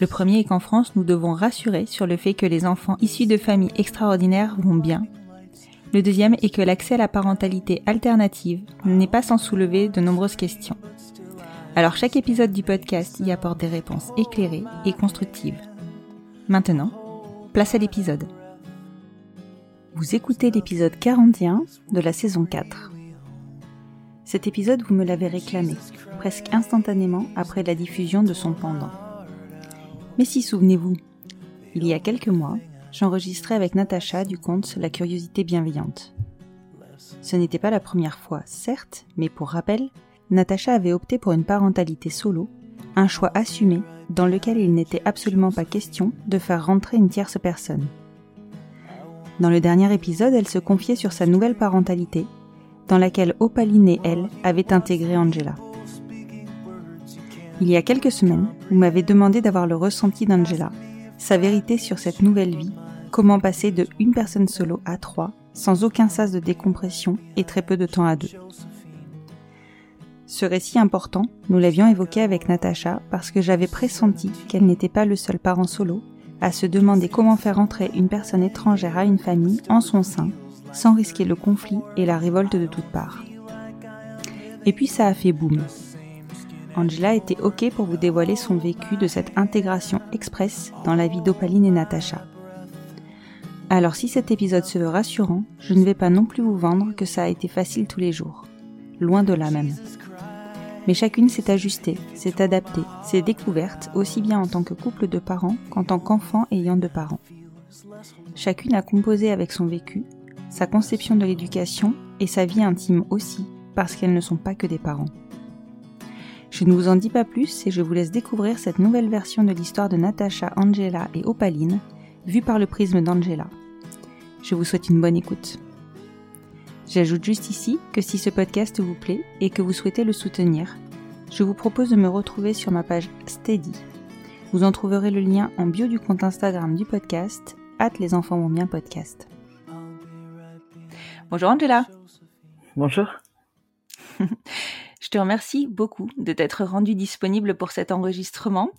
Le premier est qu'en France, nous devons rassurer sur le fait que les enfants issus de familles extraordinaires vont bien. Le deuxième est que l'accès à la parentalité alternative n'est pas sans soulever de nombreuses questions. Alors chaque épisode du podcast y apporte des réponses éclairées et constructives. Maintenant, place à l'épisode. Vous écoutez l'épisode 41 de la saison 4. Cet épisode, vous me l'avez réclamé, presque instantanément après la diffusion de son pendant. Mais si souvenez-vous, il y a quelques mois, j'enregistrais avec Natacha du compte La curiosité bienveillante. Ce n'était pas la première fois, certes, mais pour rappel, Natacha avait opté pour une parentalité solo, un choix assumé dans lequel il n'était absolument pas question de faire rentrer une tierce personne. Dans le dernier épisode, elle se confiait sur sa nouvelle parentalité, dans laquelle Opaline et elle avaient intégré Angela. Il y a quelques semaines, vous m'avez demandé d'avoir le ressenti d'Angela, sa vérité sur cette nouvelle vie, comment passer de une personne solo à trois, sans aucun sas de décompression et très peu de temps à deux. Ce récit important, nous l'avions évoqué avec Natacha parce que j'avais pressenti qu'elle n'était pas le seul parent solo à se demander comment faire entrer une personne étrangère à une famille en son sein, sans risquer le conflit et la révolte de toutes parts. Et puis ça a fait boum. Angela était OK pour vous dévoiler son vécu de cette intégration express dans la vie d'Opaline et Natacha. Alors si cet épisode se veut rassurant, je ne vais pas non plus vous vendre que ça a été facile tous les jours. Loin de là même. Mais chacune s'est ajustée, s'est adaptée, s'est découverte aussi bien en tant que couple de parents qu'en tant qu'enfant ayant de parents. Chacune a composé avec son vécu, sa conception de l'éducation et sa vie intime aussi, parce qu'elles ne sont pas que des parents. Je ne vous en dis pas plus et je vous laisse découvrir cette nouvelle version de l'histoire de Natacha, Angela et Opaline, vue par le prisme d'Angela. Je vous souhaite une bonne écoute. J'ajoute juste ici que si ce podcast vous plaît et que vous souhaitez le soutenir, je vous propose de me retrouver sur ma page Steady. Vous en trouverez le lien en bio du compte Instagram du podcast, hâte les enfants vont bien podcast. Bonjour Angela. Bonjour. Te remercie beaucoup de t'être rendu disponible pour cet enregistrement.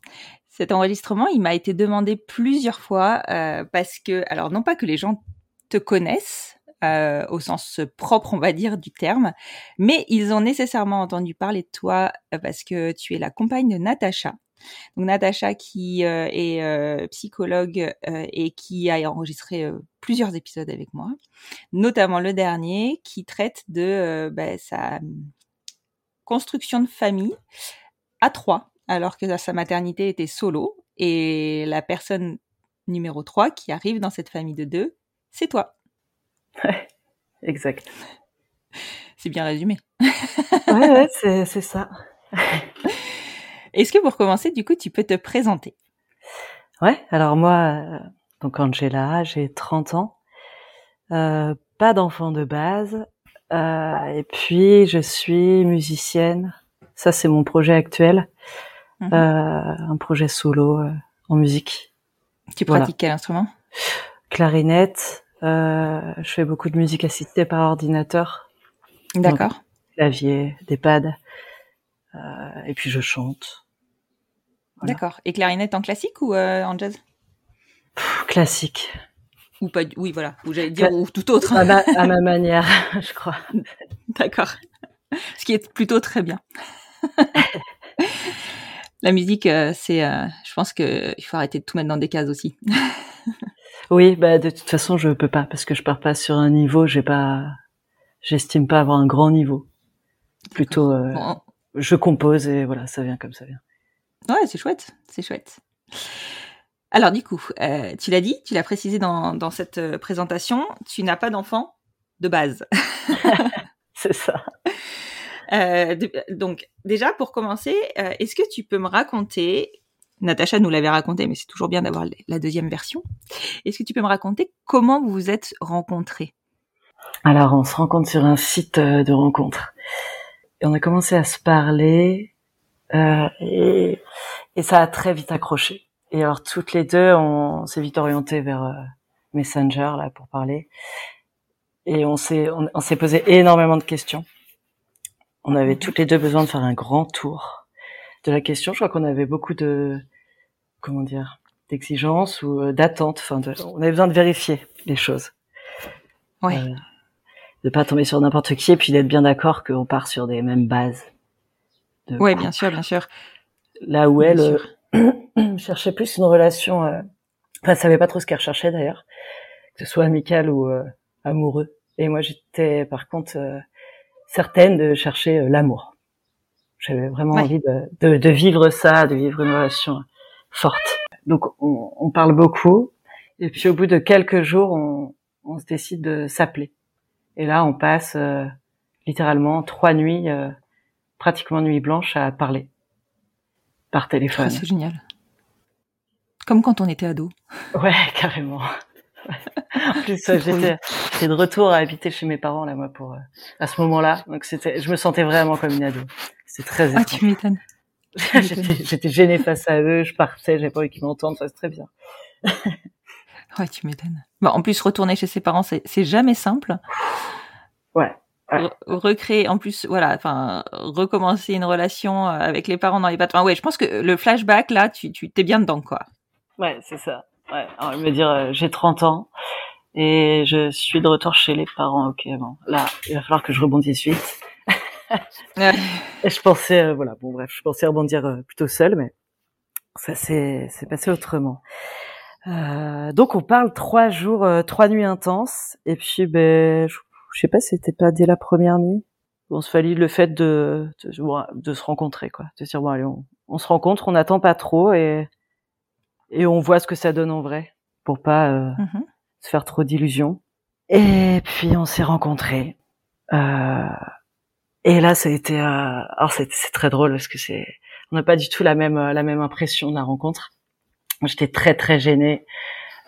Cet enregistrement, il m'a été demandé plusieurs fois euh, parce que, alors non pas que les gens te connaissent euh, au sens propre, on va dire, du terme, mais ils ont nécessairement entendu parler de toi euh, parce que tu es la compagne de Natacha. Donc Natacha qui est psychologue et qui a enregistré plusieurs épisodes avec moi, notamment le dernier qui traite de bah, sa construction de famille à trois, alors que sa maternité était solo. Et la personne numéro 3 qui arrive dans cette famille de deux, c'est toi. Ouais, exact. C'est bien résumé. ouais, ouais c'est ça. Est-ce que pour commencer, du coup, tu peux te présenter? Ouais, alors moi, euh, donc Angela, j'ai 30 ans, euh, pas d'enfant de base, euh, et puis je suis musicienne. Ça, c'est mon projet actuel, mmh. un projet solo en musique. Tu Voilà. pratiques quel instrument? Clarinette. euh, je fais beaucoup de musique assistée par ordinateur, D'accord. clavier, des pads. Euh, et puis je chante. Voilà. D'accord. Et clarinette en classique ou euh, en jazz? Pff, classique. Ou pas Oui, voilà. Ou j'allais dire Cla- ou tout autre. À ma, à ma manière, je crois. D'accord. Ce qui est plutôt très bien. La musique, euh, c'est, euh, je pense que il faut arrêter de tout mettre dans des cases aussi. Oui, bah de toute façon, je peux pas parce que je pars pas sur un niveau. J'ai pas, j'estime pas avoir un grand niveau. Plutôt, euh, Bon, je compose et voilà, ça vient comme ça vient. ouais, c'est chouette, c'est chouette. Alors du coup, euh, tu l'as dit, tu l'as précisé dans, dans cette euh, présentation, tu n'as pas d'enfant de base. C'est ça. Euh, de- donc déjà pour commencer, euh, est-ce que tu peux me raconter, Natacha nous l'avait raconté, mais c'est toujours bien d'avoir la deuxième version. Est-ce que tu peux me raconter comment vous vous êtes rencontrés? Alors, on se rencontre sur un site de rencontre. Et on a commencé à se parler euh, et, et ça a très vite accroché. Et alors, toutes les deux, on, s'est vite orienté vers euh, Messenger là pour parler. Et on s'est on, on s'est posé énormément de questions. On avait toutes les deux besoin de faire un grand tour de la question. Je crois qu'on avait beaucoup de comment dire d'exigences ou euh, d'attentes. Enfin, de, on avait besoin de vérifier les choses Ouais. Euh, de pas tomber sur n'importe qui et puis d'être bien d'accord qu'on part sur des mêmes bases. de couple. bien sûr, bien sûr. Là où Bien elle sûr. cherchait plus une relation, euh, enfin, elle savait pas trop ce qu'elle recherchait d'ailleurs, que ce soit amical ou euh, amoureux. Et moi, j'étais par contre euh, certaine de chercher euh, l'amour. J'avais vraiment Ouais. envie de, de, de vivre ça, de vivre une relation forte. Donc, on, on parle beaucoup. Et puis, au bout de quelques jours, on, on se décide de s'appeler. Et là, on passe euh, littéralement trois nuits, euh, pratiquement nuit blanche, à parler par Ah, téléphone. c'est génial. Comme quand on était ado. Ouais, carrément. en plus, euh, j'étais, de retour à habiter chez mes parents là, moi, pour euh, à ce moment-là. Donc c'était, je me sentais vraiment comme une ado. C'était très Ah, étrange. tu m'étonnes. j'étais, gênée face à eux, je partais, j'avais pas envie qu'ils m'entendent, ça c'est très bien. Ouais, tu m'étonnes. Bon, en plus, retourner chez ses parents, c'est jamais simple. Ouais. Re- recréer, en plus, voilà, enfin, recommencer une relation euh, avec les parents dans les pattes. Enfin, ouais, je pense que le flashback, là, tu, tu t'es bien dedans, quoi. Ouais, c'est ça. Ouais. Alors, me dire, euh, j'ai 30 ans et je suis de retour chez les parents. Ok, bon, là, il va falloir que je rebondisse vite. Et je pensais, euh, voilà, bon bref, je pensais rebondir euh, plutôt seul, mais ça s'est c'est passé autrement. Euh, donc on parle trois jours, euh, trois nuits intenses, et puis ben, je, je sais pas, c'était pas dès la première nuit. On se fallait le fait de, de se rencontrer, quoi, de dire bon allez, on, on se rencontre, on n'attend pas trop et et on voit ce que ça donne en vrai, pour pas euh, Mhm. se faire trop d'illusions. Et puis on s'est rencontrés. Euh, et là, ça a été. Euh, alors c'est très drôle parce que c'est, on n'a pas du tout la même la même impression de la rencontre. J'étais très très gênée.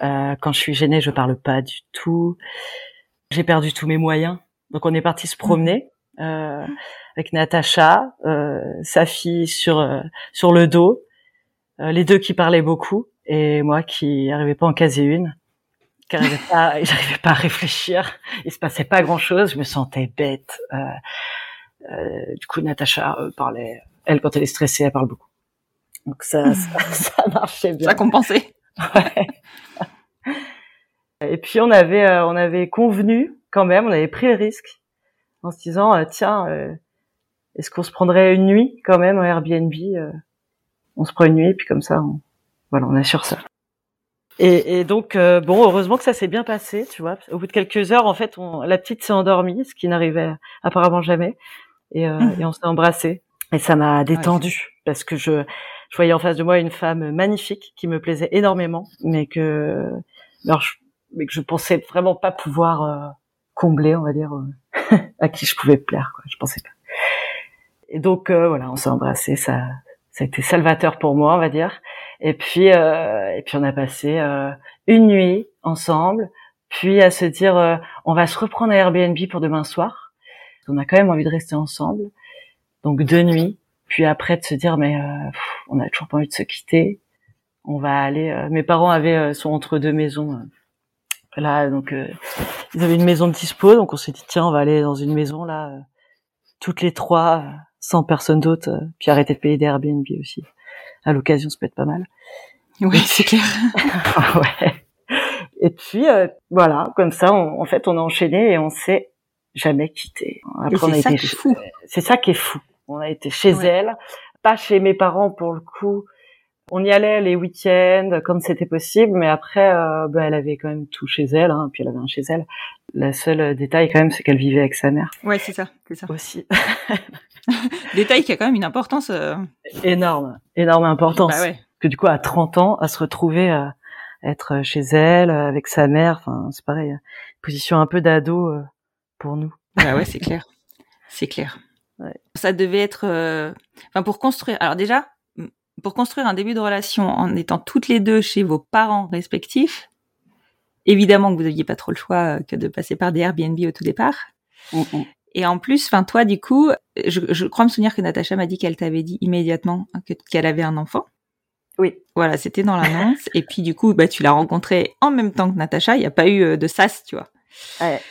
Euh, quand je suis gênée, je parle pas du tout. J'ai perdu tous mes moyens. Donc on est parti se promener euh, avec Natacha, euh, sa fille sur euh, sur le dos, euh, les deux qui parlaient beaucoup et moi qui n'arrivais pas à en caser une, qui n'arrivais pas, j'arrivais pas à réfléchir. Il se passait pas grand chose. Je me sentais bête. Euh, euh, du coup, Natacha parlait. Elle, quand elle est stressée, elle parle beaucoup. Donc ça, ça, ça marchait bien. Ça a compensé. Ouais. Et puis on avait euh, on avait convenu quand même, on avait pris le risque en se disant euh, tiens euh, est-ce qu'on se prendrait une nuit quand même en Airbnb On se prend une nuit puis comme ça on, voilà on assure ça. Et, et donc bon heureusement que ça s'est bien passé tu vois. Au bout de quelques heures en fait on, la petite s'est endormie ce qui n'arrivait apparemment jamais et, euh, et on s'est embrassé et ça m'a détendu parce que je je voyais en face de moi une femme magnifique qui me plaisait énormément, mais que, alors je, mais que je pensais vraiment pas pouvoir euh, combler, on va dire, euh, à qui je pouvais plaire, quoi. Je pensais pas. Et donc euh, voilà, on s'est embrassé, ça, ça a été salvateur pour moi, on va dire. Et puis, euh, et puis on a passé euh, une nuit ensemble, puis à se dire, on va se reprendre à Airbnb pour demain soir. On a quand même envie de rester ensemble, donc deux nuits. Puis après de se dire mais pff, on a toujours pas envie de se quitter. on va aller. mes parents avaient sont entre deux maisons. Là, donc euh, ils avaient une maison de dispo, donc on s'est dit tiens, on va aller dans une maison là, euh, toutes les trois, euh, sans personne d'autre, euh, puis arrêter de payer des Airbnb aussi. À l'occasion, ça peut être pas mal. Oui, c'est clair. ouais. Et puis euh, voilà, comme ça, on- en fait, on a enchaîné et on s'est jamais quitté. Après, c'est ça qui est fou. c'est ça qui est fou. On a été chez Ouais. elle, pas chez mes parents pour le coup. On y allait les week-ends quand c'était possible, mais après, euh, bah, elle avait quand même tout chez elle, hein, puis elle avait un chez elle. Le seul euh, détail quand même, c'est qu'elle vivait avec sa mère Ouais, c'est ça, c'est ça. aussi. Détail qui a quand même une importance. euh, énorme, énorme importance. Bah ouais. Que du coup, à 30 ans, à se retrouver à être chez elle, euh, avec sa mère, enfin, c'est pareil, euh, position un peu d'ado euh, pour nous. Bah ouais, c'est clair. C'est clair. Ouais. Ça devait être, euh, enfin, pour construire. Alors déjà, pour construire un début de relation en étant toutes les deux chez vos parents respectifs, évidemment que vous n'aviez pas trop le choix euh, que de passer par des Airbnb au tout départ. Et en plus, enfin, toi, du coup, je, je crois me souvenir que Natacha m'a dit qu'elle t'avait dit immédiatement que- qu'elle avait un enfant. Oui. Voilà, c'était dans l'annonce. et puis, du coup, bah, tu l'as rencontrée en même temps que Natacha. Il n'y a pas eu euh, de sas, tu vois. Ouais.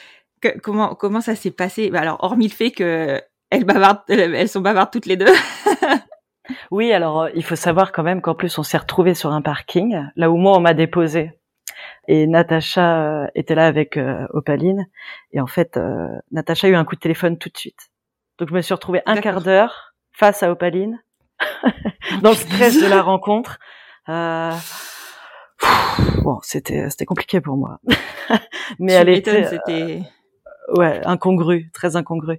Que- comment, comment ça s'est passé? Bah, Alors, hormis le fait que elles, bavardent, elles sont bavardes toutes les deux. Oui, alors euh, il faut savoir quand même qu'en plus on s'est retrouvés sur un parking, là où moi on m'a déposé. Et Natacha euh, était là avec euh, Opaline. Et en fait, euh, Natacha a eu un coup de téléphone tout de suite. Donc je me suis retrouvée un quart d'heure face à Opaline, dans le stress de la rencontre. Euh... pff, Bon, c'était c'était compliqué pour moi. Mais Tu elle était ouais, incongru, très incongru.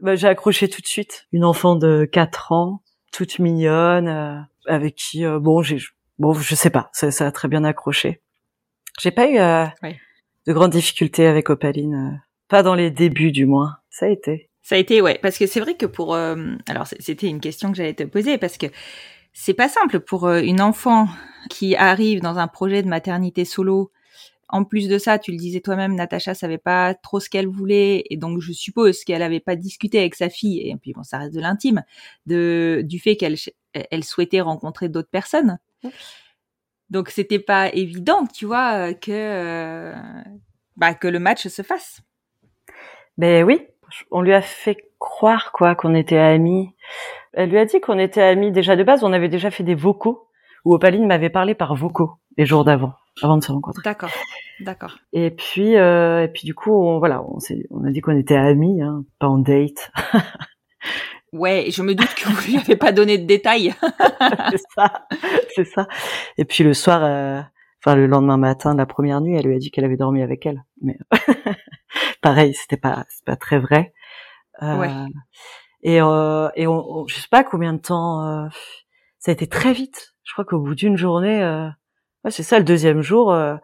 Bah, j'ai accroché tout de suite. Une enfant de 4 ans, toute mignonne, euh, avec qui, euh, bon, j'ai, bon, je sais pas, ça, ça a très bien accroché. J'ai pas eu euh, de grandes difficultés avec Opaline, pas dans les débuts du moins. Ça a été. Ça a été, ouais, parce que c'est vrai que pour, euh, alors c'était une question que j'allais te poser parce que c'est pas simple pour une enfant qui arrive dans un projet de maternité solo. En plus de ça, tu le disais toi-même, Natacha savait pas trop ce qu'elle voulait et donc je suppose qu'elle avait pas discuté avec sa fille et puis bon, ça reste de l'intime, de du fait qu'elle elle souhaitait rencontrer d'autres personnes. Donc c'était pas évident, tu vois, que euh, bah que le match se fasse. Ben oui, on lui a fait croire quoi qu'on était amis. Elle lui a dit qu'on était amis déjà de base. On avait déjà fait des vocaux où Opaline m'avait parlé par vocaux les jours d'avant, avant de se rencontrer. D'accord, d'accord. Et puis, euh, et puis du coup, on, voilà, on, on a dit qu'on était amis, hein, pas en date. Ouais, je me doute que vous lui avez pas donné de détails. c'est ça, c'est ça. Et puis le soir, euh, enfin le lendemain matin de la première nuit, elle lui a dit qu'elle avait dormi avec elle. Mais pareil, c'était pas, c'est pas très vrai. Euh, Ouais. Et, euh, et on, on- je sais pas combien de temps. euh, ça a été très vite. Je crois qu'au bout d'une journée, euh, ouais, c'est ça, le deuxième jour, euh,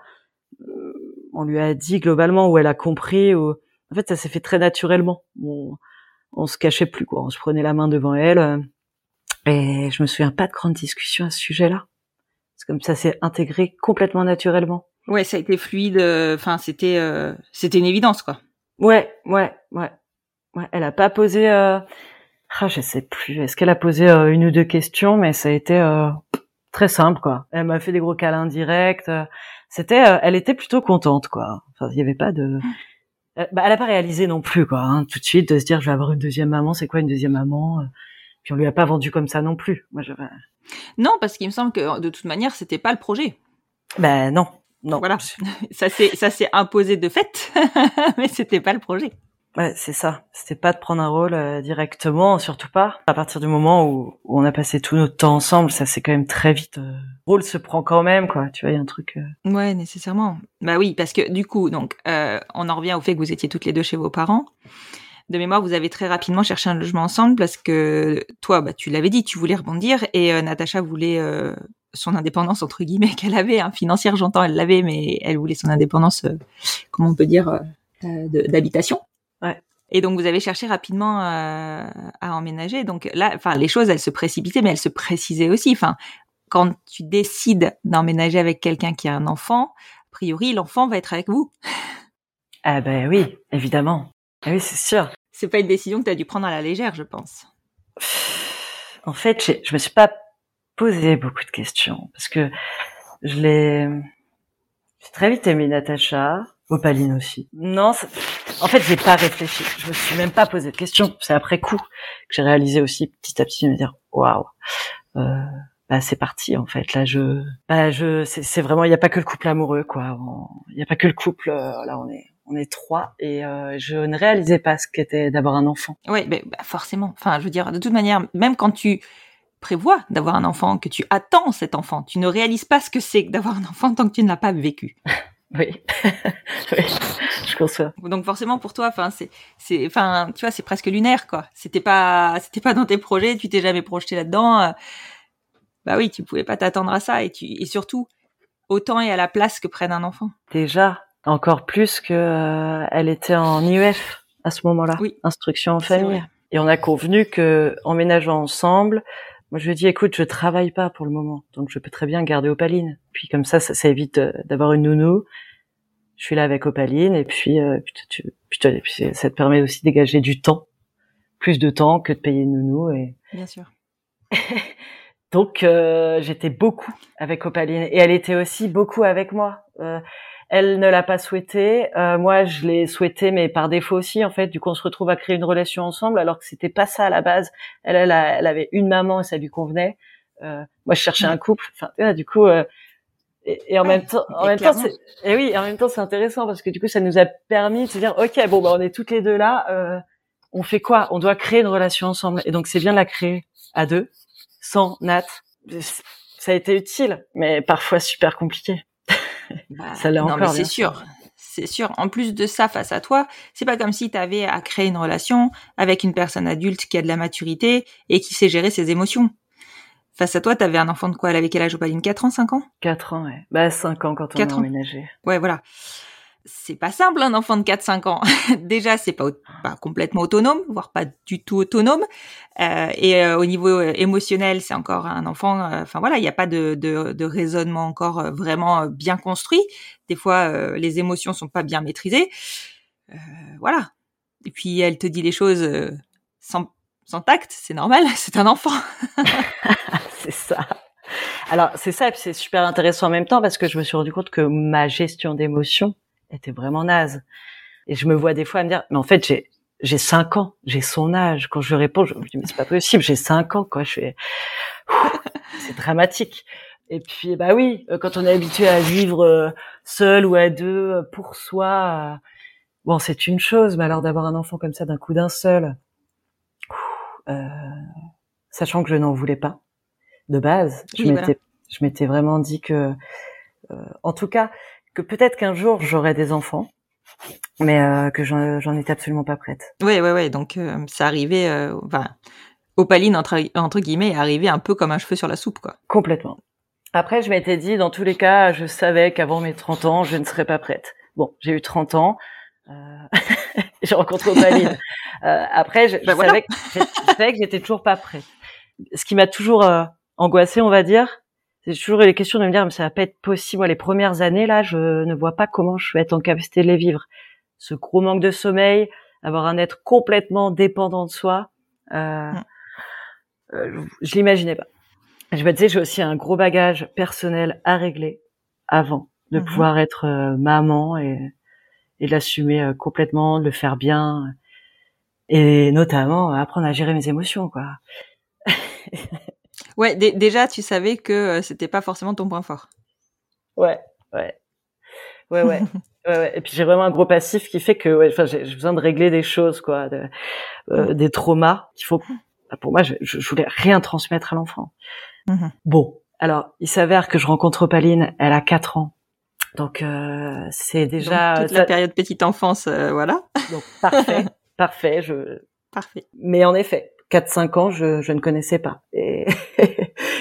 on lui a dit globalement où elle a compris. Où, en fait, ça s'est fait très naturellement. On, on se cachait plus quoi. On se prenait la main devant elle. euh, et je me souviens pas de grandes discussions à ce sujet-là. C'est comme ça s'est intégré complètement naturellement. Ouais, ça a été fluide. euh, Enfin, c'était, euh, c'était une évidence, quoi. Ouais, ouais, ouais. Ouais, elle a pas posé euh... ah, je sais plus. Est-ce qu'elle a posé une ou deux questions mais ça a été très simple quoi. Elle m'a fait des gros câlins directs. euh, C'était euh, elle était plutôt contente quoi. Enfin, il y avait pas de Euh, bah, elle a pas réalisé non plus quoi, hein, tout de suite de se dire je vais avoir une deuxième maman, c'est quoi une deuxième maman Puis on lui a pas vendu comme ça non plus. Moi Non, parce qu'il me semble que de toute manière, c'était pas le projet. Ben non, non. Voilà. Ça s'est, ça s'est imposé de fait, mais c'était pas le projet. Ouais, c'est ça. C'était pas de prendre un rôle euh, directement, surtout pas. À partir du moment où, où on a passé tout notre temps ensemble, ça c'est quand même très vite. euh, le rôle se prend quand même, quoi. Tu vois, il y a un truc. euh, Ouais, nécessairement. Bah oui, parce que du coup, donc, euh, on en revient au fait que vous étiez toutes les deux chez vos parents. De mémoire, vous avez très rapidement cherché un logement ensemble parce que toi, bah, tu l'avais dit, tu voulais rebondir et euh, Natacha voulait euh, son indépendance entre guillemets qu'elle avait, hein, financière, j'entends, elle l'avait, mais elle voulait son indépendance, comment on peut dire, d'habitation. Ouais. Et donc vous avez cherché rapidement euh, à emménager. Donc là, enfin, les choses, elles se précipitaient, mais elles se précisaient aussi. Enfin, quand tu décides d'emménager avec quelqu'un qui a un enfant, a priori, l'enfant va être avec vous. Ah ben oui, évidemment. Ah oui, c'est sûr. C'est pas une décision que tu as dû prendre à la légère, je pense. En fait, je me suis pas posé beaucoup de questions parce que je l'ai j'ai très vite aimé Natacha, Opaline aussi. Non, en fait, j'ai pas réfléchi. Je me suis même pas posé de questions. C'est après coup que j'ai réalisé aussi petit à petit de me dire waouh. Euh, bah c'est parti en fait là je bah je c'est vraiment il y a pas que le couple amoureux quoi il y a pas que le couple euh, là on est on est trois et euh, je ne réalisais pas ce qu'était d'avoir un enfant. Oui, bah, forcément. Enfin, je veux dire, de toute manière, même quand tu prévois d'avoir un enfant, que tu attends cet enfant, tu ne réalises pas ce que c'est d'avoir un enfant tant que tu ne l'as pas vécu. oui. oui, je conçois. Donc forcément pour toi, enfin c'est, c'est, enfin tu vois, c'est presque lunaire quoi. C'était pas, c'était pas dans tes projets, tu t'es jamais projeté là-dedans. Euh. bah oui, tu pouvais pas t'attendre à ça et tu, et surtout autant et à la place que prenne un enfant. Déjà, encore plus que euh, elle était en IEF à ce moment-là, oui. instruction en famille. Et on a convenu que emménageant ensemble, moi je lui ai dit écoute, je travaille pas pour le moment, donc je peux très bien garder Opaline. Puis comme ça, ça, ça évite euh, d'avoir une nounou. Je suis là avec Opaline et puis, euh, puis, puis, puis, ça te permet aussi de dégager du temps, plus de temps que de payer une nounou. Et... Bien sûr. donc euh, j'étais beaucoup avec Opaline et elle était aussi beaucoup avec moi. Euh, elle ne l'a pas souhaité. Euh, moi, je l'ai souhaité, mais par défaut aussi. En fait, du coup, on se retrouve à créer une relation ensemble, alors que c'était pas ça à la base. Elle, elle, elle avait une maman et ça lui convenait. Euh, moi, je cherchais un couple. Enfin, du coup, euh, et, en même temps, en même temps, et oui, en même temps, c'est intéressant parce que du coup, ça nous a permis de se dire, ok, bon, bah, on est toutes les deux là. Euh, on fait quoi? On doit créer une relation ensemble. Et donc, c'est bien de la créer à deux, sans Nat. Ça a été utile, mais parfois super compliqué. Bah, ça l'est encore. C'est sûr. C'est sûr. En plus de ça, face à toi, c'est pas comme si tu avais à créer une relation avec une personne adulte qui a de la maturité et qui sait gérer ses émotions. Face à toi, t'avais un enfant de quoi? Elle avait quel âge, Opaline 4 ans, 5 ans? 4 ans, ouais. Bah, 5 ans quand on a emménagé. Ouais, voilà c'est pas simple un enfant de 4-5 ans. Déjà, c'est pas, pas complètement autonome, voire pas du tout autonome. Euh, et euh, au niveau euh, émotionnel, c'est encore un enfant. Euh, enfin voilà, il n'y a pas de, de, de, raisonnement encore vraiment bien construit. Des fois, les émotions sont pas bien maîtrisées. voilà. Et puis elle te dit les choses sans, sans tact, c'est normal. C'est un enfant. c'est ça. Alors c'est ça, c'est super intéressant en même temps parce que je me suis rendu compte que ma gestion d'émotions était vraiment naze. Et je me vois des fois à me dire, mais en fait, j'ai j'ai cinq ans, j'ai son âge. Quand je réponds, je me dis mais c'est pas possible, j'ai cinq ans quoi. Je fais, c'est dramatique. Et puis bah oui, euh, quand on est habitué à vivre euh, seul ou à deux euh, pour soi, bon c'est une chose, mais alors d'avoir un enfant comme ça d'un coup d'un seul, euh, sachant que je n'en voulais pas de base, je m'étais je m'étais vraiment dit que, en tout cas, que peut-être qu'un jour j'aurai des enfants, mais euh, que j'en étais absolument pas prête. Oui, oui, oui. Donc euh, ça arrivait, euh, enfin, Opaline entre, entre guillemets est arrivé un peu comme un cheveu sur la soupe, quoi. Complètement. Après, je m'étais dit, dans tous les cas, je savais qu'avant mes 30 ans, je ne serais pas prête. Bon, j'ai eu 30 ans. Euh... j'ai rencontré Opaline. euh, après, je, ben savais que, je, savais que j'étais toujours pas prête. Ce qui m'a toujours euh, angoissée, on va dire, c'est toujours les questions de me dire mais ça va pas être possible. les premières années là, je ne vois pas comment je vais être en capacité de les vivre. Ce gros manque de sommeil, avoir un être complètement dépendant de soi, euh, mm. euh, je l'imaginais pas. Je me disais j'ai aussi un gros bagage personnel à régler avant de mm-hmm. pouvoir être euh, maman et, et l'assumer euh, complètement, de le faire bien et notamment apprendre à gérer mes émotions quoi. Ouais, déjà, tu savais que euh, c'était pas forcément ton point fort. Ouais, ouais, ouais, ouais. ouais, Et puis j'ai vraiment un gros passif qui fait que, ouais, j'ai besoin de régler des choses, quoi, de, euh, des traumas. Il faut, bah, pour moi, je, je, voulais rien transmettre à l'enfant. Mmh bon, alors, il s'avère que je rencontre Opaline, elle a 4 ans. Donc euh, c'est déjà toute la période petite enfance, euh, voilà. Donc parfait, parfait, je parfait. Mais en effet, 4-5 ans, je, je, ne connaissais pas. Et,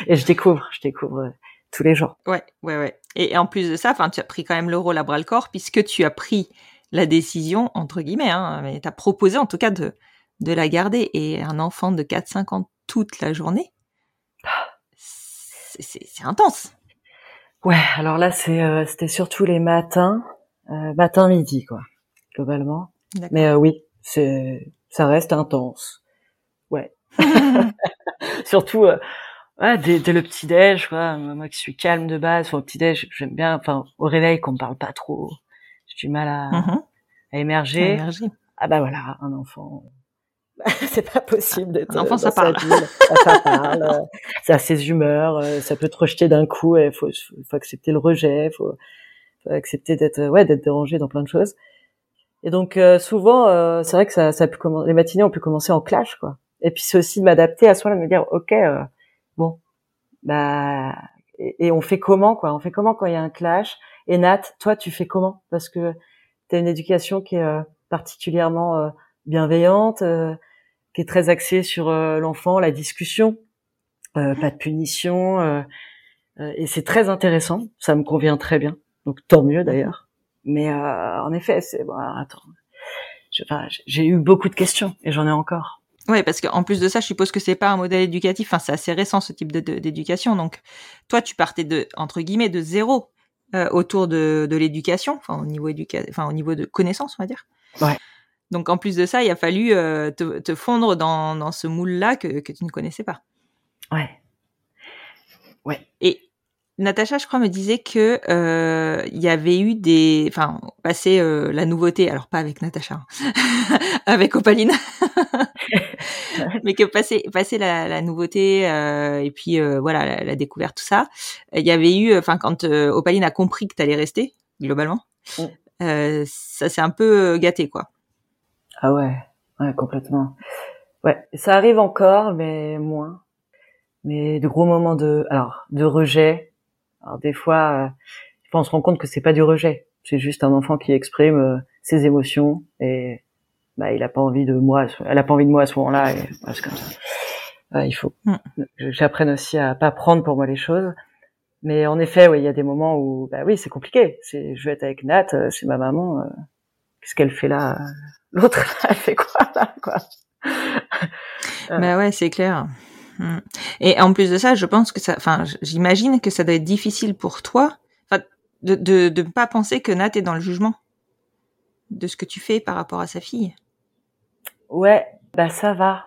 et je découvre, je découvre euh, tous les jours. Ouais, ouais, ouais. Et, en plus de ça, enfin, tu as pris quand même le rôle à bras le corps puisque tu as pris la décision, entre guillemets, hein, mais tu as proposé en tout cas de, de la garder. Et un enfant de 4-5 ans toute la journée, c'est intense. Ouais, alors là, c'est euh, c'était surtout les matins, euh, matin midi, quoi, globalement. Mais euh, oui, c'est ça reste intense. Ouais. Surtout, euh, Ouais, dès, dès le petit déj, quoi. Moi qui suis calme de base, au petit déj, j'aime bien. Enfin, au réveil, qu'on me parle pas trop. J'ai du mal à, Mhm. à émerger. Ah bah voilà, un enfant. c'est pas possible d'être. Un enfant, ça parle. Ça, ça parle. Ça a ses humeurs. euh, Ça peut te rejeter d'un coup. Il faut, faut, faut accepter le rejet. Faut, faut accepter d'être, euh, ouais, d'être dérangé dans plein de choses. Et donc euh, souvent, euh, c'est vrai que ça, ça a pu les matinées ont pu commencer en clash, quoi. Et puis c'est aussi de m'adapter à soi, de me dire, ok, euh, bon, bah, et, on fait comment, quoi? On fait comment quand il y a un clash? Et Nat, toi, tu fais comment? Parce que tu as une éducation qui est euh, particulièrement euh, bienveillante, euh, qui est très axée sur euh, l'enfant, la discussion, euh, pas de punition, et c'est très intéressant. Ça me convient très bien, donc tant mieux d'ailleurs. Mais en effet, c'est bon. Attends, j'ai eu beaucoup de questions et j'en ai encore. Ouais, parce qu'en plus de ça, je suppose que c'est pas un modèle éducatif. Enfin, c'est assez récent ce type d'éducation. Donc, toi, tu partais de entre guillemets de zéro euh, autour de, de l'éducation, enfin au niveau éduca... enfin au niveau de connaissance, on va dire. Ouais. Donc, en plus de ça, il a fallu euh, te, te fondre dans, dans ce moule-là que, que tu ne connaissais pas. Ouais. Et Natacha, je crois, me disait que euh, il y avait eu des, enfin, passé euh, la nouveauté, alors pas avec Natacha, hein, avec Opaline, mais que passer passer la, la nouveauté euh, et puis euh, voilà la, la découverte tout ça, il y avait eu, enfin quand euh, Opaline a compris que t'allais rester globalement, Mm. euh, ça s'est un peu gâté quoi. Ah ouais, ouais, complètement. Ouais, ça arrive encore, mais moins. Mais de gros moments de, alors, de rejet. Alors des fois, euh, on se rend compte que c'est pas du rejet. C'est juste un enfant qui exprime euh, ses émotions et bah il a pas envie de moi, elle a pas envie de moi à ce moment-là. Et voilà, c'est comme ça. Ouais, il faut Mm. que j'apprenne aussi à pas prendre pour moi les choses. Mais en effet, oui, il y a des moments où, bah oui, c'est compliqué. C'est, je vais être avec Nat, euh, c'est ma maman. euh, qu'est-ce qu'elle fait là euh, L'autre, elle fait quoi là, quoi? Euh. Bah ouais, c'est clair. Mm. Et en plus de ça, je pense que ça, enfin, j'imagine que ça doit être difficile pour toi, de de de pas penser que Nat est dans le jugement de ce que tu fais par rapport à sa fille. Ouais, bah ça va.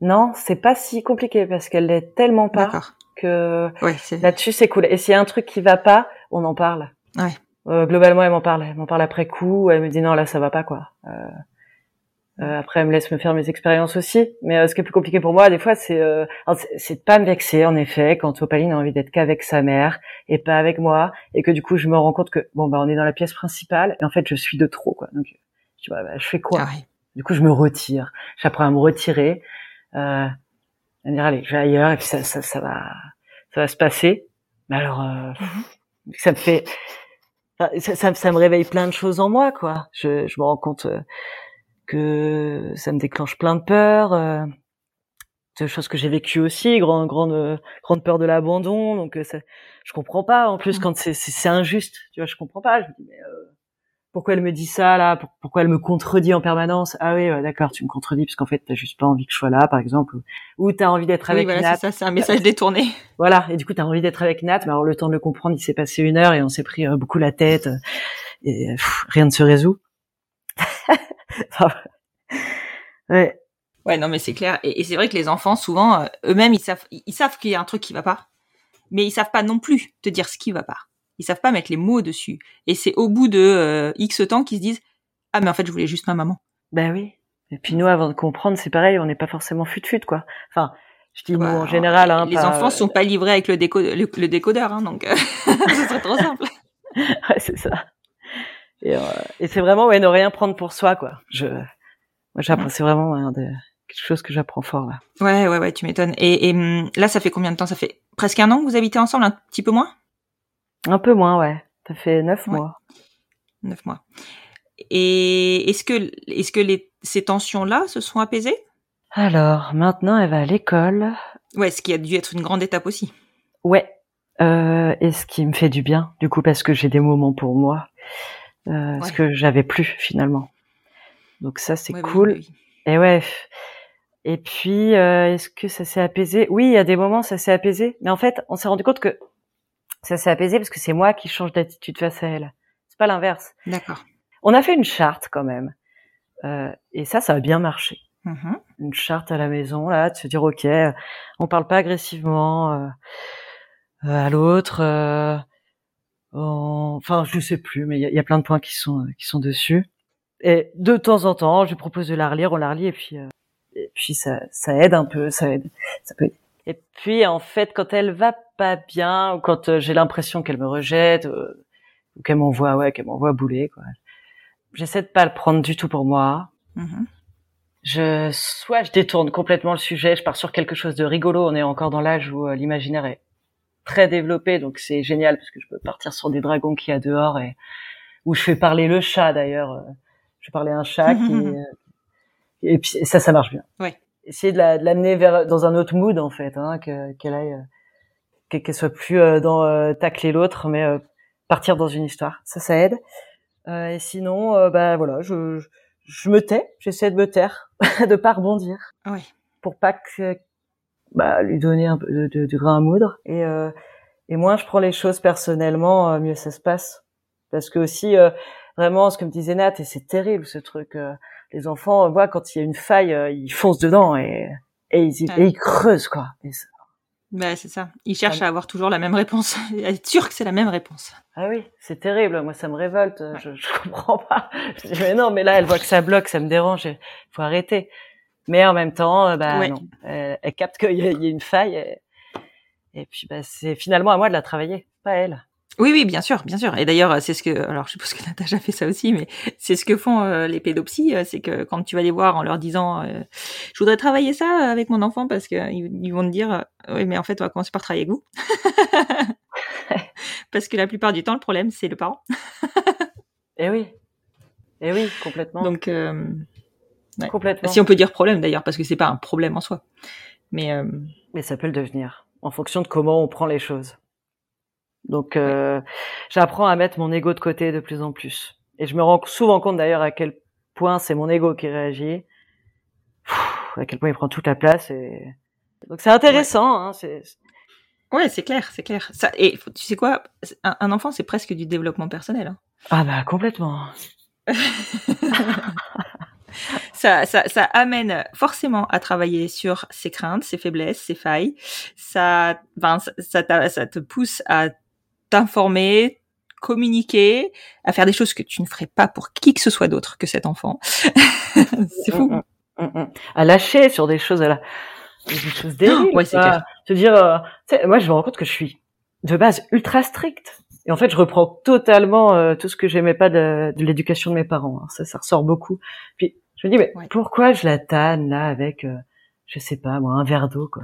Non, c'est pas si compliqué parce qu'elle l'est tellement pas que Ouais, là-dessus c'est cool. Et s'il y a un truc qui va pas, on en parle. Ouais. Euh, globalement, elle m'en parle. Elle m'en parle après coup. Elle me dit non, là ça va pas quoi. Euh, euh, après, elle me laisse me faire mes expériences aussi. Mais euh, ce qui est plus compliqué pour moi, des fois, c'est euh, c'est- c'est de pas me vexer en effet quand Opaline a envie d'être qu'avec sa mère et pas avec moi, et que du coup je me rends compte que bon bah on est dans la pièce principale et en fait je suis de trop quoi. Donc tu vois, bah, je fais quoi? Ah. Du coup, je me retire. J'apprends à me retirer. Euh, à me dire, allez, je vais ailleurs et puis ça, ça, ça va, ça va se passer. Mais alors, euh, ça me fait, ça, ça, ça me réveille plein de choses en moi, quoi. Je, je me rends compte euh, que ça me déclenche plein de peurs, euh, de choses que j'ai vécues aussi, grande, grande, grande peur de l'abandon. Donc, euh, ça, je comprends pas. En plus, Mhm. quand c'est injuste, tu vois, je comprends pas. Je me dis, mais euh, pourquoi elle me dit ça là? Pour- Pourquoi elle me contredit en permanence? Ah oui, ouais, d'accord, tu me contredis parce qu'en fait t'as juste pas envie que je sois là, par exemple, ou- t'as envie d'être Oui, avec voilà, Nat. c'est ça, c'est un message détourné. Voilà, et du coup t'as envie d'être avec Nat, mais alors le temps de le comprendre, il s'est passé une heure et on s'est pris euh, beaucoup la tête euh, et euh, pff, rien ne se résout. Ouais, Ouais, non, mais c'est clair. Et, et c'est vrai que les enfants, souvent, eux-mêmes, ils savent, ils savent qu'il y a un truc qui va pas, mais ils savent pas non plus te dire ce qui va pas. Ils savent pas mettre les mots dessus. Et c'est au bout de euh, X temps qu'ils se disent, ah, mais en fait, je voulais juste ma maman. ben oui. Et puis nous, avant de comprendre, c'est pareil, on n'est pas forcément fut-fut quoi. Enfin, je dis nous en général. Hein, les pas- enfants sont pas livrés avec le, déco le, le décodeur, hein, donc euh, ce serait trop simple. Ouais, c'est ça. Et, euh, et c'est vraiment ouais, ne rien prendre pour soi, quoi. Je, moi, j'apprends, c'est vraiment hein, de- quelque chose que j'apprends fort là. Ouais, ouais, ouais, tu m'étonnes. Et, et hum, là, ça fait combien de temps? Ça fait presque un an que vous habitez ensemble, un petit peu moins? Un peu moins, ouais. Ça fait neuf Ouais. mois. Neuf mois. Et est-ce que, est-ce que les, ces tensions-là se sont apaisées? Alors maintenant, elle va à l'école. Ouais, ce qui a dû être une grande étape aussi. Ouais. Euh, et ce qui me fait du bien, du coup, parce que j'ai des moments pour moi, euh, ce que j'avais plus finalement. Donc ça, c'est Ouais, bah oui, cool. oui. Et ouais. Et puis, euh, est-ce que ça s'est apaisé? Oui, il y a des moments, ça s'est apaisé. Mais en fait, on s'est rendu compte que ça s'est apaisé parce que c'est moi qui change d'attitude face à elle. C'est pas l'inverse. D'accord. On a fait une charte quand même. Euh, et ça, ça a bien marché. Mhm. une charte à la maison là, de se dire ok, on parle pas agressivement euh, euh, à l'autre. euh, on- Enfin, je sais plus, mais il y, y a plein de points qui sont qui sont dessus. Et de temps en temps, je propose de la relire, on la relit et puis euh, et puis ça ça aide un peu, ça aide, ça peut. aider. Et puis en fait, quand elle va pas bien ou quand euh, j'ai l'impression qu'elle me rejette euh, ou qu'elle m'envoie ouais, qu'elle m'envoie bouler quoi. J'essaie de pas le prendre du tout pour moi Mhm. je soit je détourne complètement le sujet, je pars sur quelque chose de rigolo. On est encore dans l'âge où euh, l'imaginaire est très développé, donc c'est génial parce que je peux partir sur des dragons qu'il y a dehors et où je fais parler le chat d'ailleurs. euh, Je fais parler un chat qui et puis et ça ça marche bien. Ouais. Essayer de la- de l'amener vers dans un autre mood en fait, hein, que- qu'elle aille, euh, qu'elle soit plus euh, dans euh, tacler l'autre, mais euh, partir dans une histoire. Ça ça aide. Euh, et sinon, euh, bah voilà, je, je je me tais, j'essaie de me taire, de pas rebondir, Ouais. pour pas que bah, lui donner un peu de, de, de grain à moudre. Et, euh, et moins je prends les choses personnellement, mieux ça se passe. Parce que aussi, euh, vraiment, ce que me disait Nat, et c'est terrible ce truc, euh, les enfants, voient quand il y a une faille, euh, ils foncent dedans et, et, ils, Ouais. et ils creusent, quoi. Et ça- Bah, c'est ça. Ils cherchent à avoir toujours la même réponse. à être sûr que c'est la même réponse. ah oui, c'est terrible, moi ça me révolte, je, je comprends pas. Je dis, mais non, mais là, elle voit que ça bloque, ça me dérange, il faut arrêter. Mais en même temps, euh, bah Ouais. non, elle, elle capte qu'il y, a- il y a une faille. Et, et puis, bah, c'est finalement à moi de la travailler, pas elle. Oui, oui, bien sûr, bien sûr. Et d'ailleurs, c'est ce que, alors je suppose que Natacha fait ça aussi, mais c'est ce que font euh, les pédopsies, euh, c'est que quand tu vas les voir en leur disant, euh, je voudrais travailler ça avec mon enfant parce que ils, vont te dire, oui, mais en fait, on va commencer par travailler avec vous, parce que la plupart du temps, le problème, c'est le parent. Eh oui, eh oui, complètement, Donc, euh, ouais. complètement. si on peut dire problème d'ailleurs, parce que c'est pas un problème en soi, mais euh, Mais ça peut le devenir, en fonction de comment on prend les choses. Donc, euh, j'apprends à mettre mon ego de côté de plus en plus. Et je me rends souvent compte d'ailleurs à quel point c'est mon ego qui réagit, à quel point il prend toute la place. Et donc c'est intéressant. Hein, c'est ouais, c'est clair, c'est clair. Ça, et tu sais quoi, un, un enfant, c'est presque du développement personnel. Hein. ah bah complètement. ça, ça, ça amène forcément à travailler sur ses craintes, ses faiblesses, ses failles. Ça, ben, ça, ça te pousse à t'informer, communiquer, à faire des choses que tu ne ferais pas pour qui que ce soit d'autre que cet enfant. c'est fou. Mm, mm, mm. À lâcher sur des choses, à la... des choses dériles. Ouais, c'est quoi. clair. Se dire, euh, moi je me rends compte que je suis de base ultra stricte. Et en fait, je reprends totalement euh, tout ce que j'aimais pas de, de l'éducation de mes parents. hein. Ça, ça ressort beaucoup. Puis je me dis, mais Ouais. pourquoi je la tanne là avec, euh, je sais pas moi, un verre d'eau quoi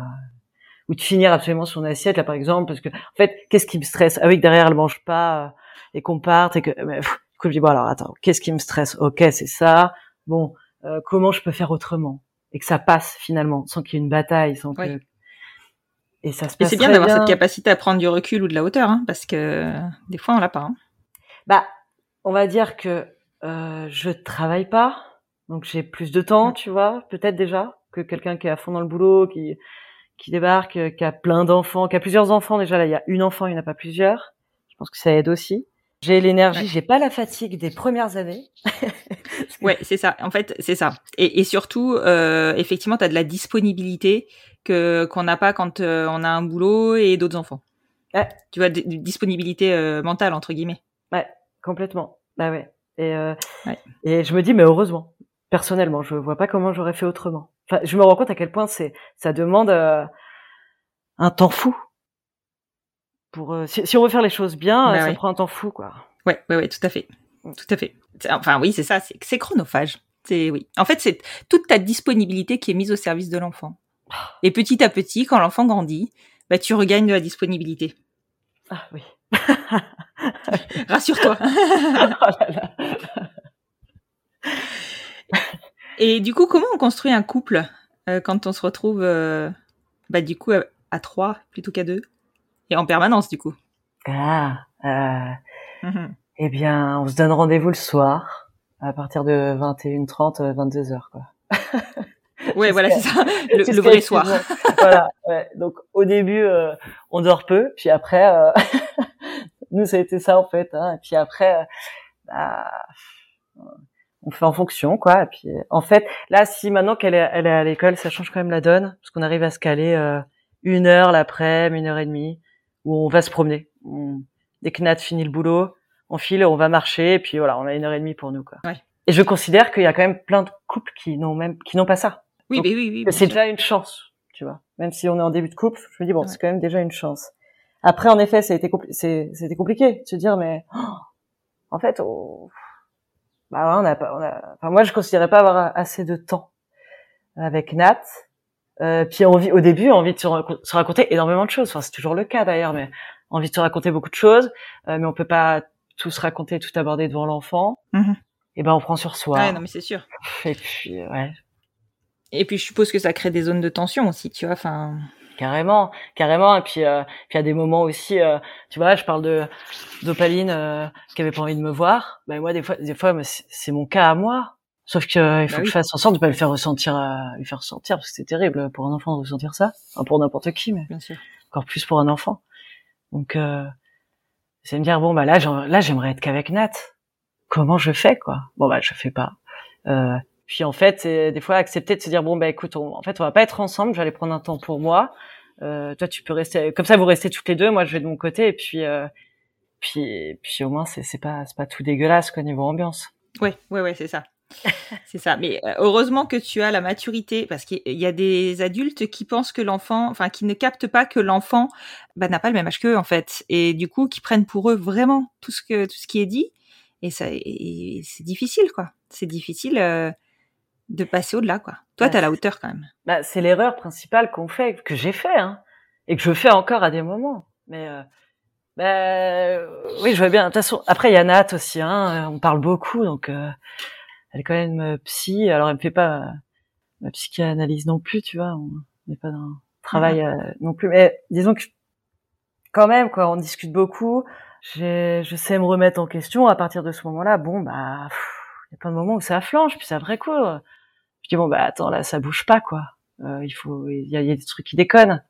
ou de finir absolument son assiette là par exemple parce que en fait qu'est-ce qui me stresse? Ah oui que derrière elle mange pas euh, et qu'on parte et que mais, pff, du coup je dis bon alors attends qu'est-ce qui me stresse? Ok c'est ça bon euh, comment je peux faire autrement? Et que ça passe finalement sans qu'il y ait une bataille sans que Ouais. et ça se Et passe c'est bien d'avoir cette capacité à prendre du recul ou de la hauteur, hein, parce que des fois on l'a pas. hein. Bah, on va dire que euh, je travaille pas, donc j'ai plus de temps, tu vois, peut-être déjà que quelqu'un qui est à fond dans le boulot, qui qui débarque, euh, qui a plein d'enfants, qui a plusieurs enfants déjà. Là, il y a une enfant, il n'y en a pas plusieurs. Je pense que ça aide aussi. J'ai l'énergie, Ouais. j'ai pas la fatigue des premières années. Ouais, c'est ça. En fait, c'est ça. Et, et surtout, euh, effectivement, tu as de la disponibilité que qu'on n'a pas quand euh, on a un boulot et d'autres enfants. Ouais. Tu vois, disponibilité euh, mentale entre guillemets. Ouais, complètement. Bah ouais. Et euh, Ouais. et je me dis mais heureusement. Personnellement, je vois pas comment j'aurais fait autrement. Enfin, je me rends compte à quel point c'est ça demande euh, un temps fou. Pour euh, si, si on veut faire les choses bien, Bah euh, ça ouais. prend un temps fou quoi. Ouais, ouais, ouais, tout à fait, tout à fait. Enfin, oui, c'est ça. C'est c'est chronophage. C'est oui. En fait, c'est toute ta disponibilité qui est mise au service de l'enfant. Et petit à petit, quand l'enfant grandit, bah tu regagnes de la disponibilité. Ah oui. Rassure-toi. Oh là là. Et du coup, comment on construit un couple euh, quand on se retrouve, euh, bah, du coup, à, à trois plutôt qu'à deux Et en permanence, du coup? Ah, euh, Mhm. eh bien, on se donne rendez-vous le soir à partir de 21h30, euh, 22h quoi. Ouais, voilà, c'est ça. Le, vrai soir. voilà. Ouais. Donc au début, euh, on dort peu, puis après, euh, nous ça a été ça en fait. Hein, et puis après, euh, bah, on fait en fonction, quoi. Et puis, en fait, là, si maintenant qu'elle est, elle est à l'école, ça change quand même la donne, parce qu'on arrive à se caler euh, une heure l'après, une heure et demie, où on va se promener. On, dès que Nat finit le boulot, on file, on va marcher, et puis voilà, on a une heure et demie pour nous, quoi. Ouais. Et je considère qu'il y a quand même plein de couples qui n'ont même, qui n'ont pas ça. Oui, Donc, mais oui, oui. Bien c'est déjà une chance, tu vois. Même si on est en début de couple, je me dis bon, Ouais. c'est quand même déjà une chance. Après, en effet, ça a été compli- c'était compliqué de se dire, mais oh, en fait, on... bah ouais, on a pas, on a... Enfin, moi, je considérais pas avoir assez de temps avec Nat. Euh, puis envie, au début, envie de se, raco- se raconter énormément de choses. Enfin, c'est toujours le cas d'ailleurs, mais envie de se raconter beaucoup de choses. Euh, mais on peut pas tout se raconter, tout aborder devant l'enfant. Mhm. Et ben, on prend sur soi. Ouais, non, mais c'est sûr. Et puis, ouais, Et puis, je suppose que ça crée des zones de tension aussi, tu vois. Enfin, Carrément, carrément. Et puis, euh, puis il y a des moments aussi, euh, tu vois, je parle de d'Opaline euh, qui avait pas envie de me voir. Ben moi, des fois, des fois, c'est mon cas à moi. Sauf que euh, il faut Bah que oui. je fasse en sorte de pas le faire ressentir, euh, lui faire ressentir, parce que c'est terrible pour un enfant de ressentir ça. Enfin, pour n'importe qui, mais bien sûr. encore plus pour un enfant. Donc, euh, c'est me dire bon bah là, là, j'aimerais être qu'avec Nat. Comment je fais quoi? Bon bah je fais pas. Euh, puis en fait, des fois accepter de se dire bon bah écoute, on, en fait, on va pas être ensemble. Aller prendre un temps pour moi. Euh, toi, tu peux rester comme ça. Vous restez toutes les deux. Moi, je vais de mon côté. Et puis, euh, puis, puis au moins, c'est pas c'est pas tout dégueulasse quoi niveau ambiance. Ouais, ouais, ouais, c'est ça. c'est ça. Mais euh, heureusement que tu as la maturité, parce qu'il y a des adultes qui pensent que l'enfant, enfin, qui ne captent pas que l'enfant bah, n'a pas le même âge qu'eux, en fait. Et du coup, qui prennent pour eux vraiment tout ce, que, tout ce qui est dit. Et, ça, c'est difficile, quoi. C'est difficile euh, de passer au-delà, quoi. Toi, Ouais, t'as la hauteur, quand même. Bah, c'est l'erreur principale qu'on fait, que j'ai fait, hein, et que je fais encore à des moments. Mais euh, bah, euh, oui, je vois bien. De toute façon, après il y a Nat aussi, hein, euh, on parle beaucoup, donc euh, elle est quand même euh, psy. Alors elle me fait pas euh, ma psychanalyse non plus, tu vois. On n'est pas dans un travail euh, non plus. Mais disons que quand même, quoi, on discute beaucoup. Je sais me remettre en question. À partir de ce moment-là, bon bah, il y a plein de moments où ça flanche, puis c'est vrai coup. Je dis bon bah attends là ça bouge pas quoi. Euh, il faut il y y a des trucs qui déconnent.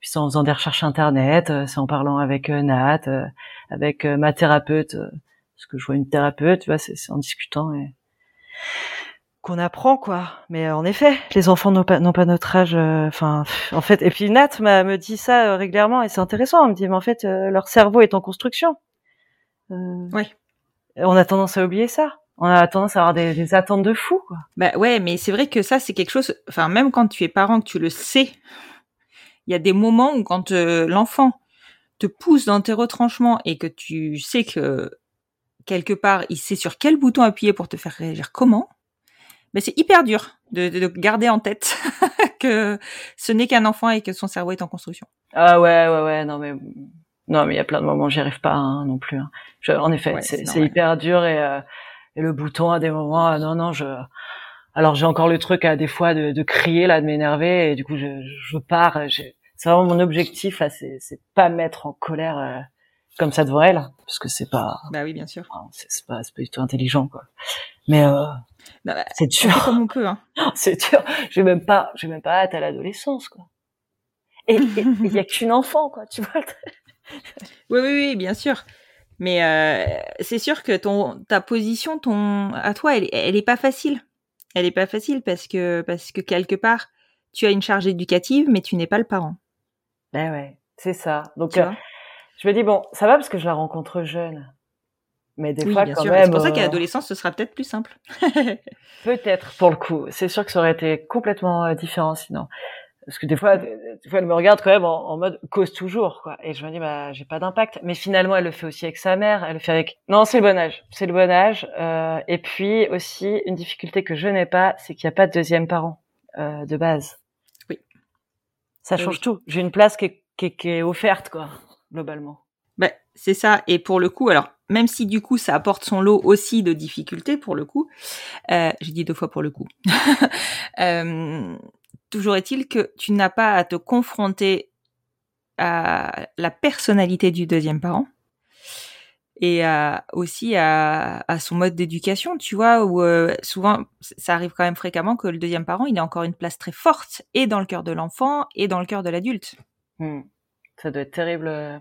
Puis c'est en faisant des recherches internet, euh, c'est en parlant avec euh, Nat, euh, avec ma thérapeute, parce que je vois une thérapeute, tu vois, c'est en discutant et qu'on apprend quoi. Mais en effet, les enfants n'ont pas n'ont pas notre âge. Enfin, en fait, et puis Nat m'a me dit ça euh, régulièrement et c'est intéressant. Elle me dit mais en fait euh, leur cerveau est en construction. Euh, Ouais. On a tendance à oublier ça. On a tendance à avoir des, des attentes de fou quoi. Bah ouais, mais c'est vrai que ça, c'est quelque chose. Enfin, même quand tu es parent, que tu le sais, il y a des moments où quand euh, l'enfant te pousse dans tes retranchements et que tu sais que quelque part, il sait sur quel bouton appuyer pour te faire réagir comment, ben c'est hyper dur de, de, de garder en tête que ce n'est qu'un enfant et que son cerveau est en construction. Ah ouais, ouais, ouais, non mais non mais il y a plein de moments où j'y arrive pas hein, non plus. hein. Je- en effet, Ouais, c'est hyper dur et, euh, et le bouton à des moments, euh, non non, je. Alors j'ai encore le truc à des fois de, de crier là, de m'énerver et du coup je, je pars. C'est vraiment mon objectif là, c'est c'est pas me mettre en colère euh, comme ça devant elle, parce que c'est pas, Bah oui, bien sûr. c'est pas, c'est pas du tout intelligent quoi. Mais euh, Non, bah, c'est on dur, comme on peut. Hein. c'est dur. J'ai même pas, j'ai même pas hâte à l'adolescence quoi. Et il y a qu'une enfant quoi, tu vois. Oui, oui, oui, bien sûr. Mais euh, c'est sûr que ton ta position, ton à toi, elle, elle est pas facile. Elle est pas facile parce que parce que quelque part, tu as une charge éducative, mais tu n'es pas le parent. Ben ouais, c'est ça. Donc euh, je me dis bon, ça va parce que je la rencontre jeune. Mais des oui, fois bien quand sûr. même C'est pour ça qu'à euh, l'adolescence, ce sera peut-être plus simple. peut-être pour le coup, c'est sûr que ça aurait été complètement euh, différent sinon. Parce que des fois, des fois elle me regarde quand même en, en mode cause toujours quoi. Et je me dis bah j'ai pas d'impact. Mais finalement elle le fait aussi avec sa mère, elle le fait avec. Non c'est le bon âge, c'est le bon âge. Euh, et puis aussi une difficulté que je n'ai pas, c'est qu'il n'y a pas de deuxième parent euh, de base. Oui. Ça change oui. tout. J'ai une place qui est, qui est- qui est offerte quoi globalement. Ben, c'est ça. Et pour le coup, alors, même si du coup, ça apporte son lot aussi de difficultés, pour le coup, euh, j'ai dit deux fois pour le coup, euh, toujours est-il que tu n'as pas à te confronter à la personnalité du deuxième parent et à- aussi à, à son mode d'éducation, tu vois, où euh, souvent, ça arrive quand même fréquemment que le deuxième parent, il a encore une place très forte et dans le cœur de l'enfant et dans le cœur de l'adulte. Hmm. Ça doit être terrible, euh,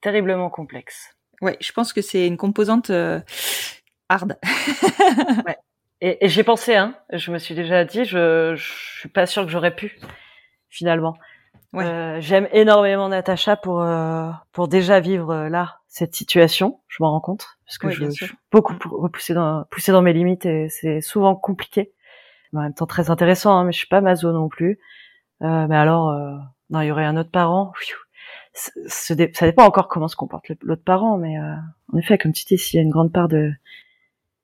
terriblement complexe. Ouais, je pense que c'est une composante euh, hard. Et, et j'ai pensé, hein, je me suis déjà dit, je, je suis pas sûre que j'aurais pu, finalement. Ouais. Euh, J'aime énormément Natacha pour euh, pour déjà vivre euh, là cette situation. Je m'en rends compte parce que Oui, je, suis beaucoup Mm. pou- repoussée dans poussée dans mes limites et c'est souvent compliqué. Mais en même temps très intéressant, hein, mais je suis pas maso non plus. Euh, mais alors, euh, non, il y aurait un autre parent. ça dépend encore comment se comporte l'autre parent, mais euh, en effet, comme tu dis, s'il y a une grande part de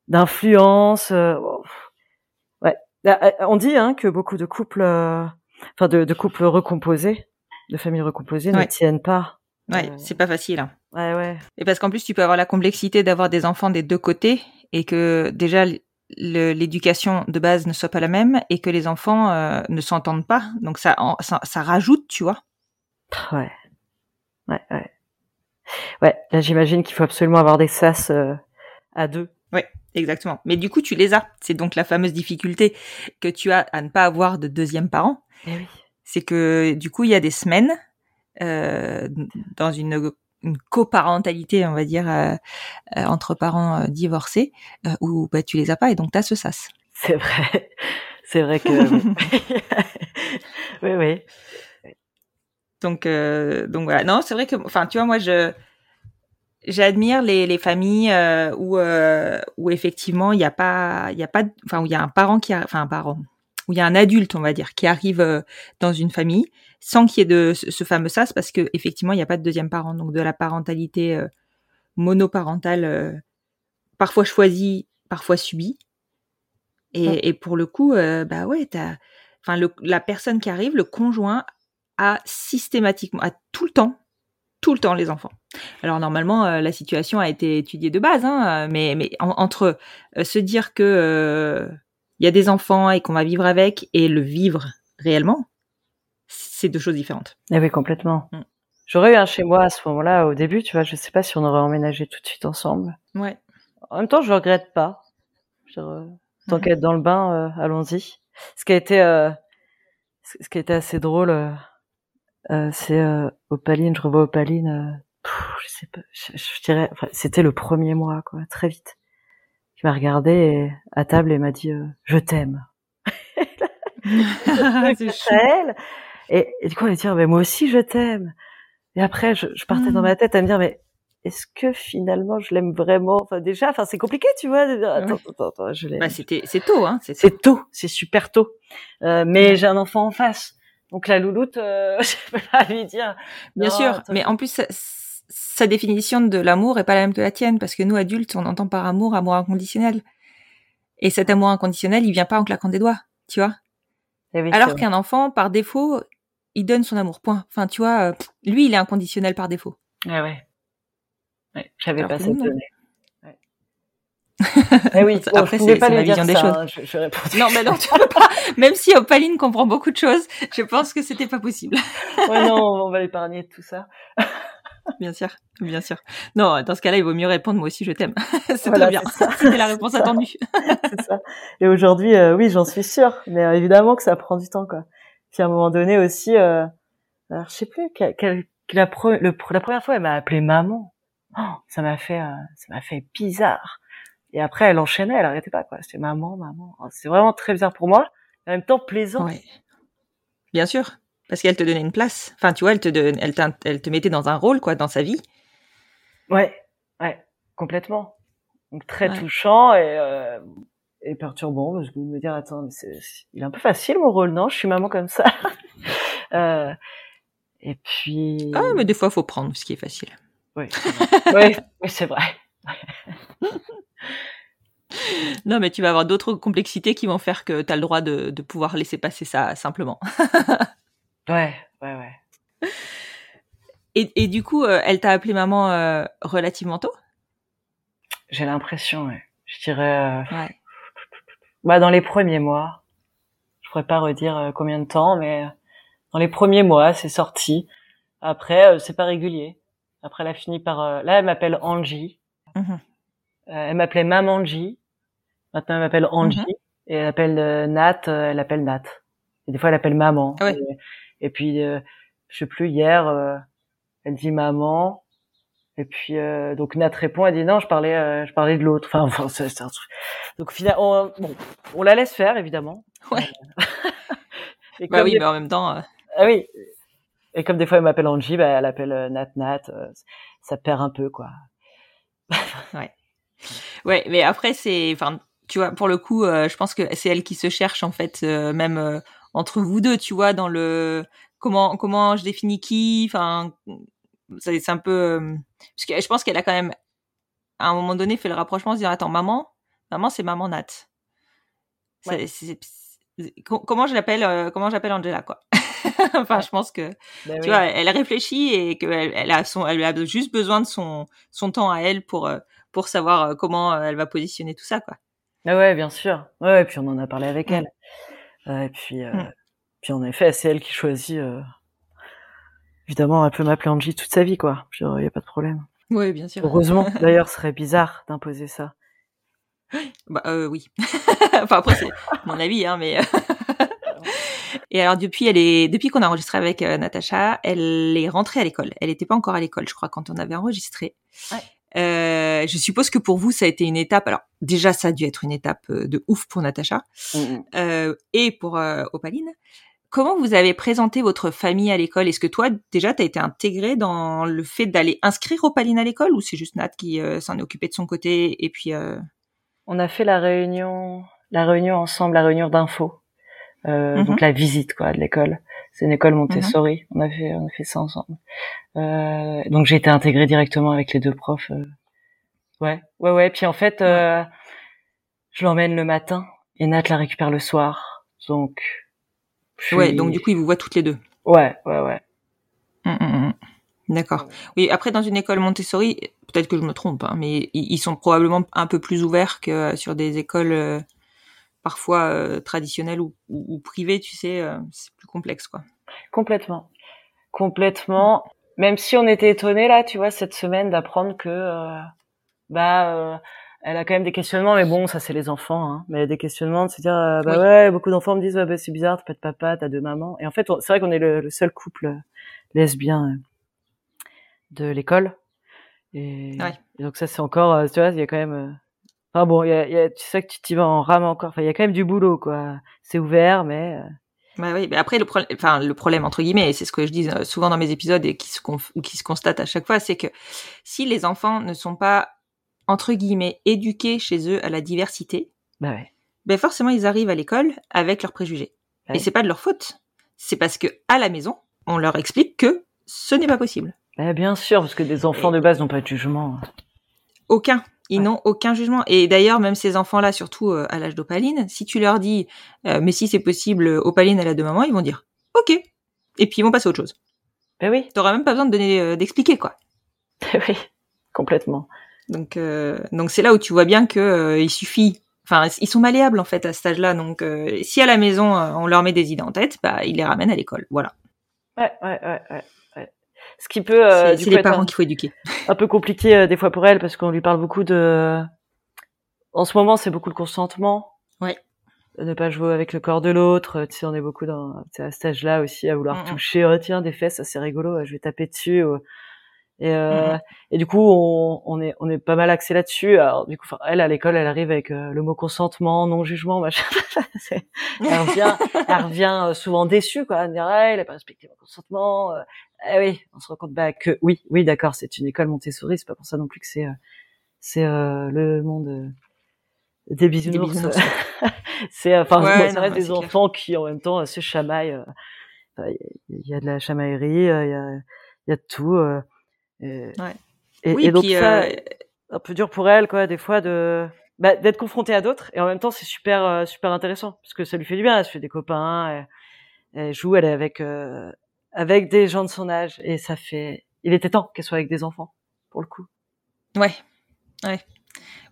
d'influence, euh, oh, ouais. Ah, On dit hein, que beaucoup de couples, euh, enfin de, de couples recomposés, de familles recomposées, ne Ouais. tiennent pas. Ouais, Euh, c'est pas facile. hein. Ouais, ouais. Et parce qu'en plus, tu peux avoir la complexité d'avoir des enfants des deux côtés et que déjà l'éducation de base ne soit pas la même et que les enfants euh, ne s'entendent pas. Donc ça, en- ça, ça rajoute, tu vois. Ouais. Ouais, ouais. Ouais, là j'imagine qu'il faut absolument avoir des sas euh, à deux. Exactement. Mais du coup, tu les as. C'est donc la fameuse difficulté que tu as à ne pas avoir de deuxième parent. Eh oui. C'est que du coup, il y a des semaines euh, dans une, une coparentalité, on va dire, euh, euh, entre parents euh, divorcés, euh, où bah, tu les as pas et donc tu as ce sas. C'est vrai. C'est vrai que. oui, oui. Donc, euh, donc voilà. Non, c'est vrai que, enfin, tu vois, moi, je j'admire les, les familles euh, où euh, où effectivement il y a pas il y a pas, enfin où il y a un parent qui, a, enfin un parent, où il y a un adulte, on va dire, qui arrive euh, dans une famille sans qu'il y ait de ce, ce fameux sas, parce que effectivement il n'y a pas de deuxième parent, donc de la parentalité monoparentale, parfois choisie, parfois subie. Et, et pour le coup, bah ouais, enfin la personne qui arrive, le conjoint a systématiquement, a tout le temps, tout le temps les enfants. Alors normalement, euh, la situation a été étudiée de base, hein, euh, mais, mais en- entre euh, se dire que euh, il y a des enfants et qu'on va vivre avec et le vivre réellement, c'est deux choses différentes. Eh oui, complètement. Mm. J'aurais eu un chez moi à ce moment-là, au début, tu vois, je sais pas si on aurait emménagé tout de suite ensemble. Ouais. En même temps, je regrette pas. Je, euh, tant Mhm. qu'à être dans le bain, euh, allons-y. Ce qui a été, euh, ce qui a été assez drôle, euh, euh, c'est euh, Opaline, je revois Opaline, euh, je sais pas, je, je dirais, enfin, c'était le premier mois, quoi, très vite. Il m'a regardé et, à table et m'a dit euh, je t'aime. Et, et du coup, elle me dit, mais moi aussi, je t'aime. Et après, je, je partais dans Mm. ma tête à me dire, mais est-ce que finalement, je l'aime vraiment? Enfin, déjà, enfin, c'est compliqué, tu vois. de dire, attends, Ouais. attends, attends, je l'aime. Bah, c'était, c'est tôt, hein. C'est, tôt, c'est super tôt. Euh, mais j'ai un enfant en face. Donc la louloute, euh, je peux pas lui dire. Bien non, sûr, mais en plus, sa définition de l'amour est pas la même que la tienne, parce que nous, adultes, on entend par amour, amour inconditionnel. Et cet amour inconditionnel, il vient pas en claquant des doigts, tu vois. eh oui, Alors qu'un enfant, par défaut, il donne son amour, point. Enfin, tu vois, euh, lui, il est inconditionnel par défaut. Ouais, ouais. Ouais, J'avais pas cette donnée. Ouais. Eh oui, bon, Après, je pas lui dire vision des ça, choses. hein, je, je répondais. Non, mais non, tu peux pas. Même si Opaline comprend beaucoup de choses, je pense que c'était pas possible. ouais, non, on va l'épargner de tout ça. Bien sûr, bien sûr. Non, dans ce cas-là, il vaut mieux répondre moi aussi je t'aime. c'est Voilà, très bien. c'est la réponse attendue. ça. Et aujourd'hui, euh, oui, j'en suis sûre, mais euh, évidemment que ça prend du temps, quoi. Puis à un moment donné aussi, euh, alors je sais plus, quelle, quelle- la, pre- le, la première fois, elle m'a appelé maman. Oh, ça m'a fait, euh, ça m'a fait bizarre. Et après, elle enchaînait, elle arrêtait pas, quoi. C'était maman, maman. Oh, C'est vraiment très bizarre pour moi, en même temps plaisant. Ouais. Bien sûr, parce qu'elle te donnait une place. Enfin, tu vois, elle te elle, elle te mettait dans un rôle quoi, dans sa vie. Ouais, ouais, complètement. Donc très Ouais. touchant et, euh, et perturbant parce que me dire attends, mais c'est, c'est- il est un peu facile mon rôle, non? Je suis maman comme ça. euh, et puis. Ah, mais des fois, faut prendre ce qui est facile. Oui, c'est vrai. oui, oui, c'est vrai. Non, mais tu vas avoir d'autres complexités qui vont faire que tu as le droit de, de pouvoir laisser passer ça simplement. Ouais, ouais, ouais. Et, et du coup, euh, elle t'a appelé maman euh, relativement tôt? J'ai l'impression, ouais. Je dirais, euh, Ouais. bah dans les premiers mois. Je pourrais pas redire euh, combien de temps, mais euh, dans les premiers mois, c'est sorti. Après, euh, c'est pas régulier. Après, elle a fini par. euh, là, elle m'appelle Angie. Mhm. Elle m'appelait Maman G. Maintenant, elle m'appelle Angie. Mhm. Et elle appelle Nat, elle appelle Nat. Et des fois, elle appelle Maman. Ah ouais. Et, et puis, euh, je sais plus, hier, euh, elle dit Maman. Et puis euh, donc Nat répond, elle dit non, je parlais, euh, je parlais de l'autre. Enfin, enfin c'est un truc. Donc finalement, on, bon, on la laisse faire évidemment. Ouais. Et Bah oui, des- mais en même temps, Ah oui. Et comme des fois elle m'appelle Angie, bah, elle appelle Nat Nat. ça perd un peu quoi. ouais, mais après c'est, enfin, tu vois, pour le coup, euh, je pense que c'est elle qui se cherche en fait, euh, même euh, entre vous deux, tu vois, dans le comment comment je définis qui, enfin, c'est un peu, euh, parce que je pense qu'elle a quand même à un moment donné fait le rapprochement, se dire attends maman, maman c'est maman Nat. Comment je l'appelle, euh, comment j'appelle Angela quoi? enfin, je pense que Bah tu oui. vois, elle réfléchit et qu'elle elle a son, elle a juste besoin de son, son temps à elle pour, euh, pour savoir comment elle va positionner tout ça, quoi. Ah ouais, bien sûr. Ouais, ouais, puis on en a parlé avec elle. Euh, et puis, euh, Mm. puis en effet, c'est elle qui choisit. euh, Évidemment, elle peut m'appeler Angie toute sa vie, quoi. Il y a pas de problème. Oui, bien sûr. Heureusement. D'ailleurs, ce serait bizarre d'imposer ça. Bah, euh, oui. enfin, après, c'est mon avis, hein, mais. et alors, depuis, elle est, depuis qu'on a enregistré avec euh, Natacha, elle est rentrée à l'école. Elle n'était pas encore à l'école, je crois, quand on avait enregistré. Ouais. Euh, je suppose que pour vous, ça a été une étape. Alors, déjà, ça a dû être une étape euh, de ouf pour Natacha. Mm, mm. euh, et pour euh, Opaline. Comment vous avez présenté votre famille à l'école? Est-ce que toi, déjà, tu as été intégré dans le fait d'aller inscrire Opaline à l'école ou c'est juste Nat qui euh, s'en est occupé de son côté et puis euh... On a fait la réunion, la réunion ensemble, la réunion d'info. Euh, Mhm. Donc la visite, quoi, de l'école. C'est une école Montessori. On a fait, on a fait ça ensemble. Euh, donc j'ai été intégrée directement avec les deux profs. euh. Ouais, ouais, ouais. Puis en fait, euh, je l'emmène le matin et Nat la récupère le soir. Donc. Ouais, donc du coup, ils vous voient toutes les deux. Ouais, ouais, ouais. Hum, hum, hum. D'accord. Oui, après, dans une école Montessori, peut-être que je me trompe, hein, mais ils sont probablement un peu plus ouverts que sur des écoles parfois euh, traditionnelles ou, ou, ou privées, tu sais, euh, c'est plus complexe, quoi. Complètement. Complètement. Même si on était étonnés là, tu vois, cette semaine d'apprendre que euh, bah euh, elle a quand même des questionnements, mais bon, ça c'est les enfants, hein. Mais des questionnements de se dire bah Oui. ouais, beaucoup d'enfants me disent ouais, bah, c'est bizarre, t'as pas de papa, t'as deux mamans. Et en fait, c'est vrai qu'on est le, le seul couple lesbien de l'école. Et, Ouais. et donc ça c'est encore, tu vois, il y a quand même. Enfin bon, il y a, il y a- tu sais que tu t'y vas en rame encore. Enfin, il y a quand même du boulot, quoi. C'est ouvert, mais euh, Bah oui, mais après le problème, enfin le problème entre guillemets, et c'est ce que je dis euh, souvent dans mes épisodes et qui se conf- ou qui se constate à chaque fois, c'est que si les enfants ne sont pas entre guillemets éduqués chez eux à la diversité, bah ouais. ben forcément ils arrivent à l'école avec leurs préjugés. Ouais. Et c'est pas de leur faute. C'est parce que à la maison, on leur explique que ce n'est pas possible. Bah, bien sûr, parce que des enfants de base n'ont pas de jugement. Aucun. Ils Ouais. n'ont aucun jugement. Et d'ailleurs, même ces enfants-là, surtout euh, à l'âge d'Opaline, si tu leur dis, euh, mais si c'est possible, Opaline, elle a deux mamans, ils vont dire, ok. Et puis ils vont passer à autre chose. Ben oui, T'auras même pas besoin de donner, euh, d'expliquer, quoi. oui, complètement. Donc, euh, donc c'est là où tu vois bien que euh, il suffit. Enfin, ils sont malléables en fait à cet âge-là. Donc, euh, si à la maison euh, on leur met des idées en tête, bah ils les ramènent à l'école. Voilà. Ouais, ouais, ouais, ouais. Ce qui peut, euh, c'est les parents un, qu'il faut éduquer. un peu compliqué euh, des fois pour elle, parce qu'on lui parle beaucoup de. En ce moment, c'est beaucoup le consentement. Ouais. De ne pas jouer avec le corps de l'autre. Tu sais, on est beaucoup dans à cet âge-là aussi à vouloir Mhm. toucher. Oh, tiens, des fesses, ça c'est rigolo. euh, Je vais taper dessus. ou- Et, euh, Mhm. et du coup, on, on est on est pas mal axé là-dessus. Alors du coup, elle à l'école, elle arrive avec euh, le mot consentement, non jugement, machin. Elle revient, elle revient euh, souvent déçue, quoi, à me dire, ah, il a pas respecté mon consentement. Eh oui, on se rend compte bah, que oui, oui, d'accord, c'est une école Montessori, c'est pas pour ça non plus que c'est euh, c'est euh, le monde euh, des bisounours. c'est euh, enfin, Ouais, non, des clair. enfants qui en même temps se chamaillent. Il y a de la chamaillerie, il y a il y a de tout. euh, et, Ouais. et, oui, et donc puis ça, euh, un peu dur pour elle, quoi, des fois de bah, d'être confrontée à d'autres et en même temps c'est super super intéressant parce que ça lui fait du bien. Elle se fait des copains, elle, elle joue, elle est avec euh, avec des gens de son âge et ça fait. Il était temps qu'elle soit avec des enfants pour le coup. ouais, ouais.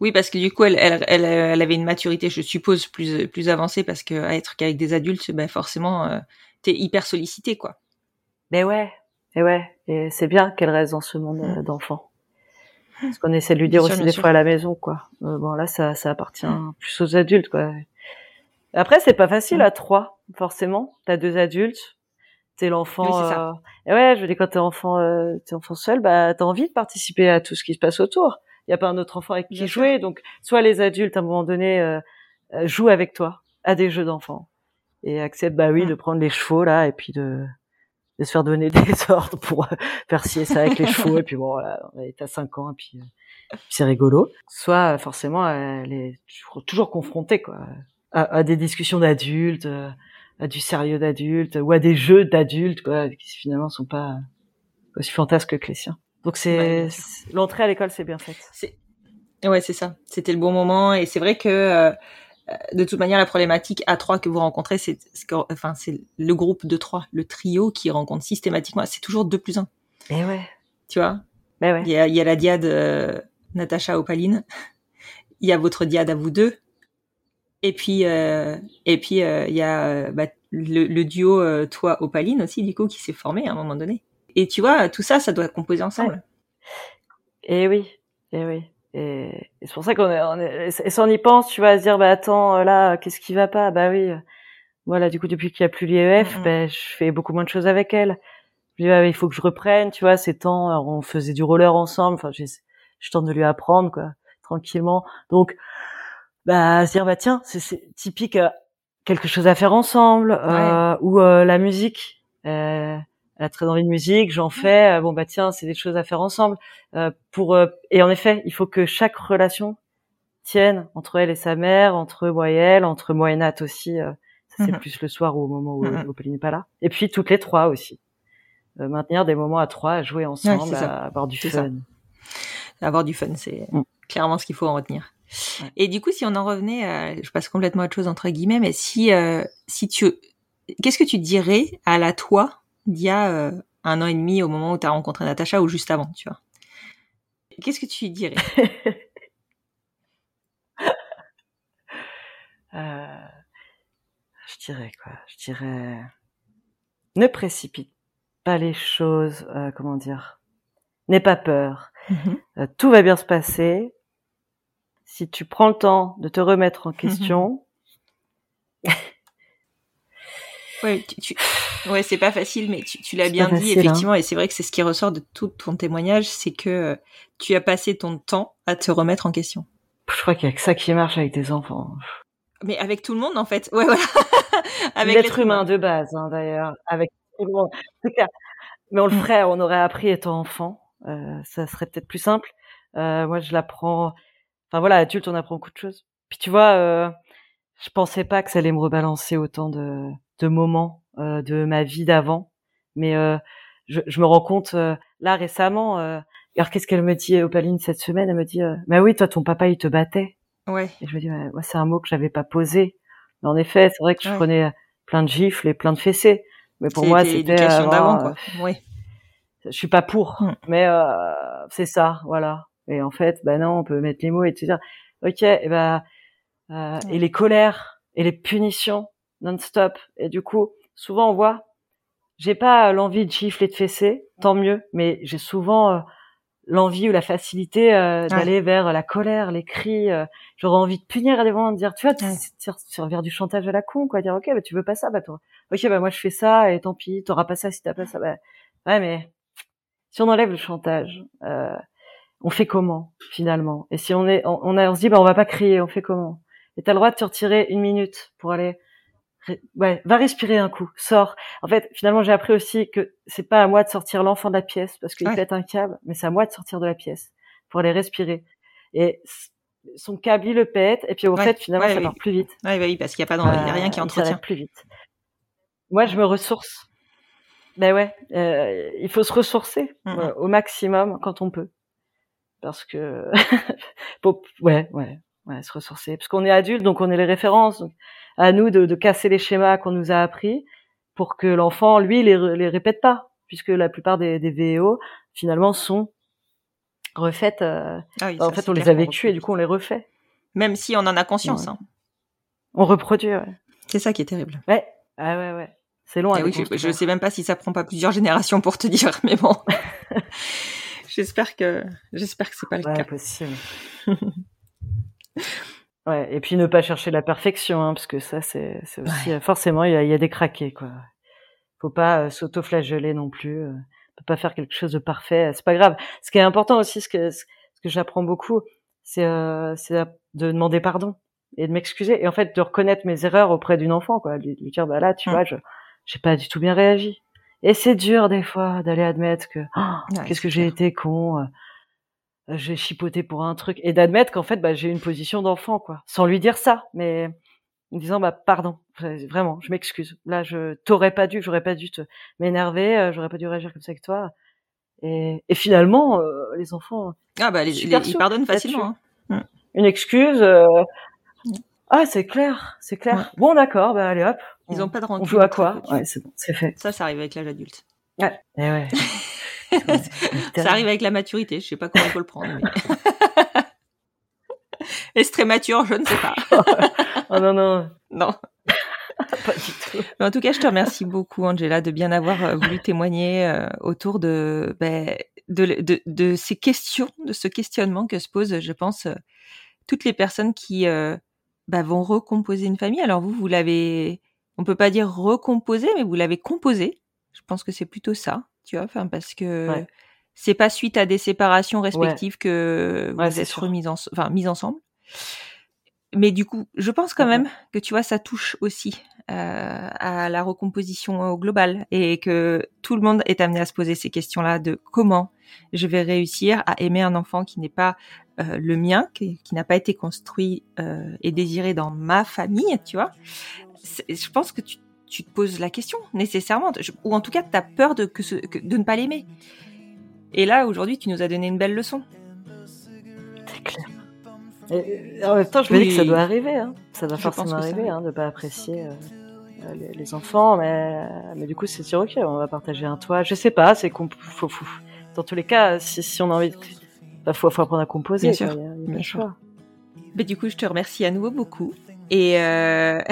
Oui, parce que du coup, elle, elle, elle, elle avait une maturité, je suppose, plus plus avancée, parce que à être qu'avec des adultes, ben forcément, euh, t'es hyper sollicité, quoi. Mais ouais, et ouais, et c'est bien qu'elle reste dans ce monde euh, d'enfants. Parce qu'on essaie de lui dire Bien aussi des sûr. fois à la maison, quoi. Euh, bon là, ça ça appartient plus aux adultes, quoi. Après, c'est pas facile Mm. à trois, forcément. T'as deux adultes. T'es l'enfant. Oui, ça. euh, et ouais, je veux dire quand t'es enfant, euh, t'es enfant seul, bah t'as envie de participer à tout ce qui se passe autour. Il y a pas un autre enfant avec qui Bien sûr. jouer, donc soit les adultes à un moment donné euh, euh, jouent avec toi à des jeux d'enfants et acceptent bah oui Mm. de prendre les chevaux là et puis de, de se faire donner des ordres pour euh, faire ci ça avec les chevaux et puis bon voilà, t'as 5 ans et puis, euh, puis c'est rigolo. Soit forcément elle est toujours, toujours confrontée quoi à, à des discussions d'adultes, euh, à du sérieux d'adultes ou à des jeux d'adultes quoi qui finalement sont pas aussi fantasques que les siens. Donc c'est Ouais, l'entrée à l'école c'est bien faite. Ouais, c'est ça. C'était le bon moment et c'est vrai que euh, de toute manière la problématique à trois que vous rencontrez, c'est que- enfin c'est le groupe de trois, le trio qui rencontre systématiquement. C'est toujours deux plus un. Et ouais. Tu vois, Mais ouais. il y a, il y a la diade euh, Natacha Opaline, il y a votre diade à vous deux, et puis euh, et puis euh, il y a euh, bah, le, le duo euh, toi Opaline aussi du coup qui s'est formé à un moment donné. Et tu vois, tout ça, ça doit composer ensemble. Et oui, et oui. Et, et c'est pour ça qu'on est, on est, et si on y pense, tu vas se dire, bah attends, là, qu'est-ce qui va pas? Bah oui, euh, voilà, du coup, depuis qu'il y a plus l'IEF, ben, je fais beaucoup moins de choses avec elle. Je dis, bah, il faut que je reprenne, tu vois, ces temps, alors, on faisait du roller ensemble, enfin, je tente de lui apprendre, quoi, tranquillement. Donc, bah, se dire, bah tiens, c'est- typique, euh, quelque chose à faire ensemble, euh, ou euh, la musique. Euh, elle a très envie de musique, j'en fais. euh, bon bah tiens, c'est des choses à faire ensemble. Euh, pour euh, et en effet, il faut que chaque relation tienne entre elle et sa mère, entre moi et elle, entre moi et Nat aussi. euh, ça c'est Mhm. plus le soir ou au moment où, Mhm. où Pauline n'est pas là. Et puis toutes les trois aussi. Maintenir des moments à trois, à jouer ensemble, à avoir du ça. fun. avoir du fun, c'est Mm. clairement ce qu'il faut en retenir. Ouais. Et du coup, si on en revenait, à- je passe complètement à autre chose entre guillemets, mais si euh, si tu, qu'est-ce que tu dirais à la toi d'il y a euh, un an et demi au moment où tu as rencontré Natacha ou juste avant, tu vois? Qu'est-ce que tu dirais? Euh, je dirais quoi? Je dirais ne précipite pas les choses. euh, comment dire N'aie pas peur. Euh, tout va bien se passer. Si tu prends le temps de te remettre en question, Ouais, tu, tu- ouais, c'est pas facile, mais tu, tu l'as bien dit facile, hein. effectivement, et c'est vrai que c'est ce qui ressort de tout ton témoignage, c'est que euh, tu as passé ton temps à te remettre en question. je crois qu'il y a que ça qui marche avec des enfants. Mais avec tout le monde en fait, ouais voilà. avec L'être humain de base, hein, d'ailleurs, avec tout le monde. Clair. Mais on le Mm. ferait, on aurait appris étant enfant. Euh, ça serait peut-être plus simple. Euh, moi, je l'apprends. Enfin voilà, adulte, on apprend beaucoup de choses. Puis tu vois, euh, je pensais pas que ça allait me rebalancer autant de, de moments euh, de ma vie d'avant. Mais euh, je, je me rends compte euh, là récemment. Euh, alors qu'est-ce qu'elle me dit, Opaline, cette semaine? Elle me dit, euh, bah oui, toi, ton papa, il te battait. Ouais. Et je me dis, ouais, moi, c'est un mot que j'avais pas posé. Mais en effet, c'est vrai que je Ouais. prenais plein de gifles et plein de fessées. Mais pour moi, c'était d'avant quoi. Euh, je suis pas pour, Mm. mais euh, c'est ça, voilà. Et en fait, bah non, on peut mettre les mots et te dire, ok, et ben euh, et les colères et les punitions non-stop. Et du coup, souvent on voit, j'ai pas l'envie de gifler de fesser, tant mieux, mais j'ai souvent euh, l'envie ou la facilité euh, d'aller vers la colère, les cris. euh, J'aurais envie de punir à des moments, de dire, tu vois, sur vers du chantage à la con, quoi, dire, ok, bah tu veux pas ça, bah toi, ok, bah moi je fais ça et tant pis, t'auras pas ça si t'as pas ça, bah ouais, mais si on enlève le chantage, euh, on fait comment finalement? Et si on est, on, on, a- on se dit, bah on va pas crier, on fait comment? Et t'as le droit de te retirer une minute pour aller, ouais, va respirer un coup, sors. En fait, finalement, j'ai appris aussi que c'est pas à moi de sortir l'enfant de la pièce parce qu'il Ouais. pète un câble, mais c'est à moi de sortir de la pièce pour aller respirer. Et son câble, il le pète, et puis au Ouais. fait, finalement, Ouais, ça oui. part plus vite. Ouais, bah oui, parce qu'il y a pas dans, il y a rien qui Euh, entretient. plus vite. Moi, je me ressource. Ben ouais, euh, il faut se ressourcer Mhm. euh, au maximum quand on peut, parce que ouais, ouais, ouais, se ressourcer, parce qu'on est adulte, donc on est les références. Donc, à nous de, de casser les schémas qu'on nous a appris pour que l'enfant, lui, les, les répète pas, puisque la plupart des, des VO finalement sont refaites. euh, Ah oui, en fait, on les a vécues et du coup, on les refait. Même si on en a conscience, Ouais. hein. On reproduit. Ouais, c'est ça qui est terrible. ouais, ah ouais, ouais. C'est long. à Eh oui, je, je sais même pas si ça prend pas plusieurs générations pour te dire, mais bon. j'espère que j'espère que c'est pas le Ouais, cas. possible. ouais, et puis ne pas chercher la perfection, hein, parce que ça, c'est c'est aussi euh, forcément il y a, il y a des craqués, quoi. faut pas euh, s'auto-flageller non plus. Euh, peut pas faire quelque chose de parfait. C'est pas grave. Ce qui est important aussi, ce que ce que j'apprends beaucoup, c'est euh, c'est de demander pardon et de m'excuser et en fait de reconnaître mes erreurs auprès d'une enfant, quoi, lui, lui dire bah là, tu Mm. vois, je j'ai pas du tout bien réagi. Et c'est dur des fois d'aller admettre que oh, Ouais, qu'est-ce que j'ai été con. euh, j'ai chipoté pour un truc et d'admettre qu'en fait bah, j'ai une position d'enfant quoi sans lui dire ça mais en disant bah pardon vraiment je m'excuse là je t'aurais pas dû j'aurais pas dû te m'énerver euh, j'aurais pas dû réagir comme ça avec toi et, et finalement euh, les enfants Ah bah les, les- ils pardonnent facilement. hein. une excuse euh. Ah c'est clair c'est clair Ouais. bon d'accord bah allez hop Ils on, ont pas de rancune. on joue à quoi ouais c'est bon c'est fait Ça, ça arrive avec l'âge adulte. ouais et ouais Ça arrive avec la maturité. Je sais pas comment il faut le prendre. Mais... Est-ce très mature? Je ne sais pas. oh non non Non. pas du tout Mais en tout cas, je te remercie beaucoup, Angela, de bien avoir euh, voulu témoigner euh, autour de, ben, de, de, de ces questions, de ce questionnement que se posent, je pense, euh, toutes les personnes qui euh, ben, vont recomposer une famille. Alors vous, vous l'avez, on peut pas dire recomposer, mais vous l'avez composé. Je pense que c'est plutôt ça, tu vois, enfin parce que Ouais. c'est pas suite à des séparations respectives que vous êtes sûr. remises en, enfin mises ensemble. Mais du coup, je pense quand même que tu vois, ça touche aussi euh, à la recomposition au global et que tout le monde est amené à se poser ces questions-là de comment je vais réussir à aimer un enfant qui n'est pas euh, le mien, qui, qui n'a pas été construit euh, et désiré dans ma famille, tu vois. Je pense que tu, tu te poses la question nécessairement, Je- ou en tout cas, tu as peur de, que ce, que- de ne pas l'aimer. Et là, aujourd'hui, tu nous as donné une belle leçon. C'est clair. Et, en même temps, je me dis que ça doit arriver. Hein. Ça doit Je forcément arriver arrive. hein, de pas apprécier euh, euh, les, les enfants, mais, mais du coup, c'est sûr, ok, on va partager un toit. Je sais pas, c'est qu'on Dans tous les cas, si, si on a envie, de... bah, faut, faut apprendre à composer. Bien sûr, il y a- il y a bien sûr. choix. Mais du coup, je te remercie à nouveau beaucoup. Et, euh...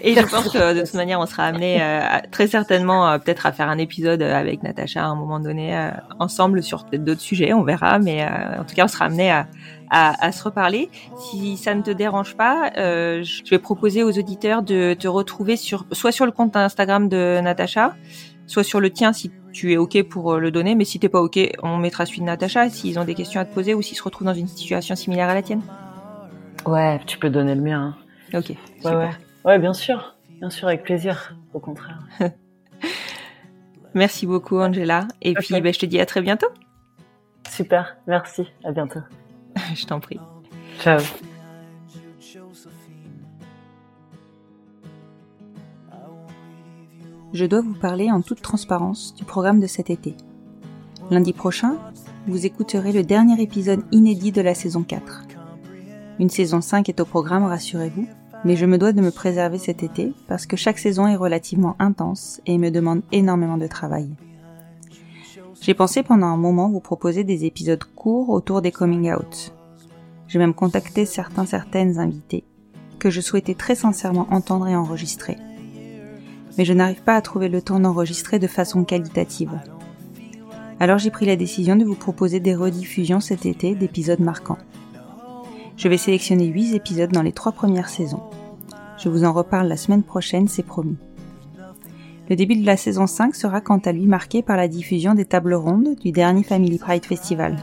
et je pense que de toute manière, on sera amené euh, très certainement euh, peut-être à faire un épisode euh, avec Natacha à un moment donné euh, ensemble sur peut-être d'autres sujets, on verra. Mais euh, en tout cas, on sera amené à, à, à se reparler. Si ça ne te dérange pas, euh, je vais proposer aux auditeurs de te retrouver sur soit sur le compte Instagram de Natacha, soit sur le tien si tu es ok pour euh, le donner. Mais si t'es pas ok, on mettra celui de Natacha s'ils ont des questions à te poser ou s'ils se retrouvent dans une situation similaire à la tienne. Ouais, tu peux donner le mien. hein. Ok, Ouais, super. ouais. ouais, bien sûr. Bien sûr, avec plaisir. Au contraire. Merci beaucoup Angela. Et Ok. puis ben, je te dis à très bientôt. Super. Merci. À bientôt. je t'en prie. Ciao. Je dois vous parler en toute transparence du programme de cet été. Lundi prochain, vous écouterez le dernier épisode inédit de la saison 4. Une saison 5 est au programme, rassurez-vous, mais je me dois de me préserver cet été parce que chaque saison est relativement intense et me demande énormément de travail. J'ai pensé pendant un moment vous proposer des épisodes courts autour des coming out. J'ai même contacté certains certaines invités que je souhaitais très sincèrement entendre et enregistrer mais je n'arrive pas à trouver le temps d'enregistrer de façon qualitative. Alors j'ai pris la décision de vous proposer des rediffusions cet été d'épisodes marquants. Je vais sélectionner 8 épisodes dans les trois premières saisons. Je vous en reparle la semaine prochaine, c'est promis. Le début de la saison 5 sera quant à lui marqué par la diffusion des tables rondes du dernier Family Pride Festival.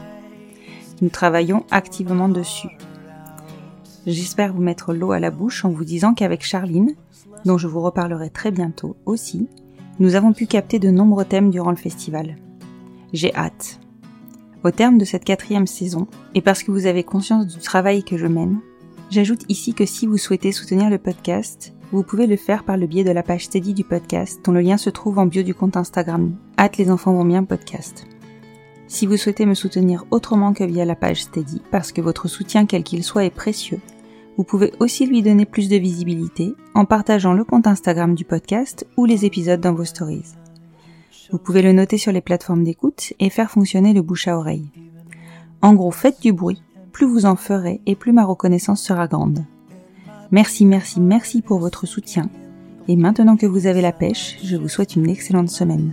Nous travaillons activement dessus. J'espère vous mettre l'eau à la bouche en vous disant qu'avec Charline, dont je vous reparlerai très bientôt aussi, nous avons pu capter de nombreux thèmes durant le festival. J'ai hâte. Au terme de cette quatrième saison, et parce que vous avez conscience du travail que je mène, j'ajoute ici que si vous souhaitez soutenir le podcast, vous pouvez le faire par le biais de la page Steady du podcast, dont le lien se trouve en bio du compte Instagram, hâte les enfants vont bien podcast. Si vous souhaitez me soutenir autrement que via la page Steady, parce que votre soutien quel qu'il soit est précieux, vous pouvez aussi lui donner plus de visibilité en partageant le compte Instagram du podcast ou les épisodes dans vos stories. Vous pouvez le noter sur les plateformes d'écoute et faire fonctionner le bouche à oreille. En gros, faites du bruit, plus vous en ferez et plus ma reconnaissance sera grande. Merci, merci, merci pour votre soutien. Et maintenant que vous avez la pêche, je vous souhaite une excellente semaine.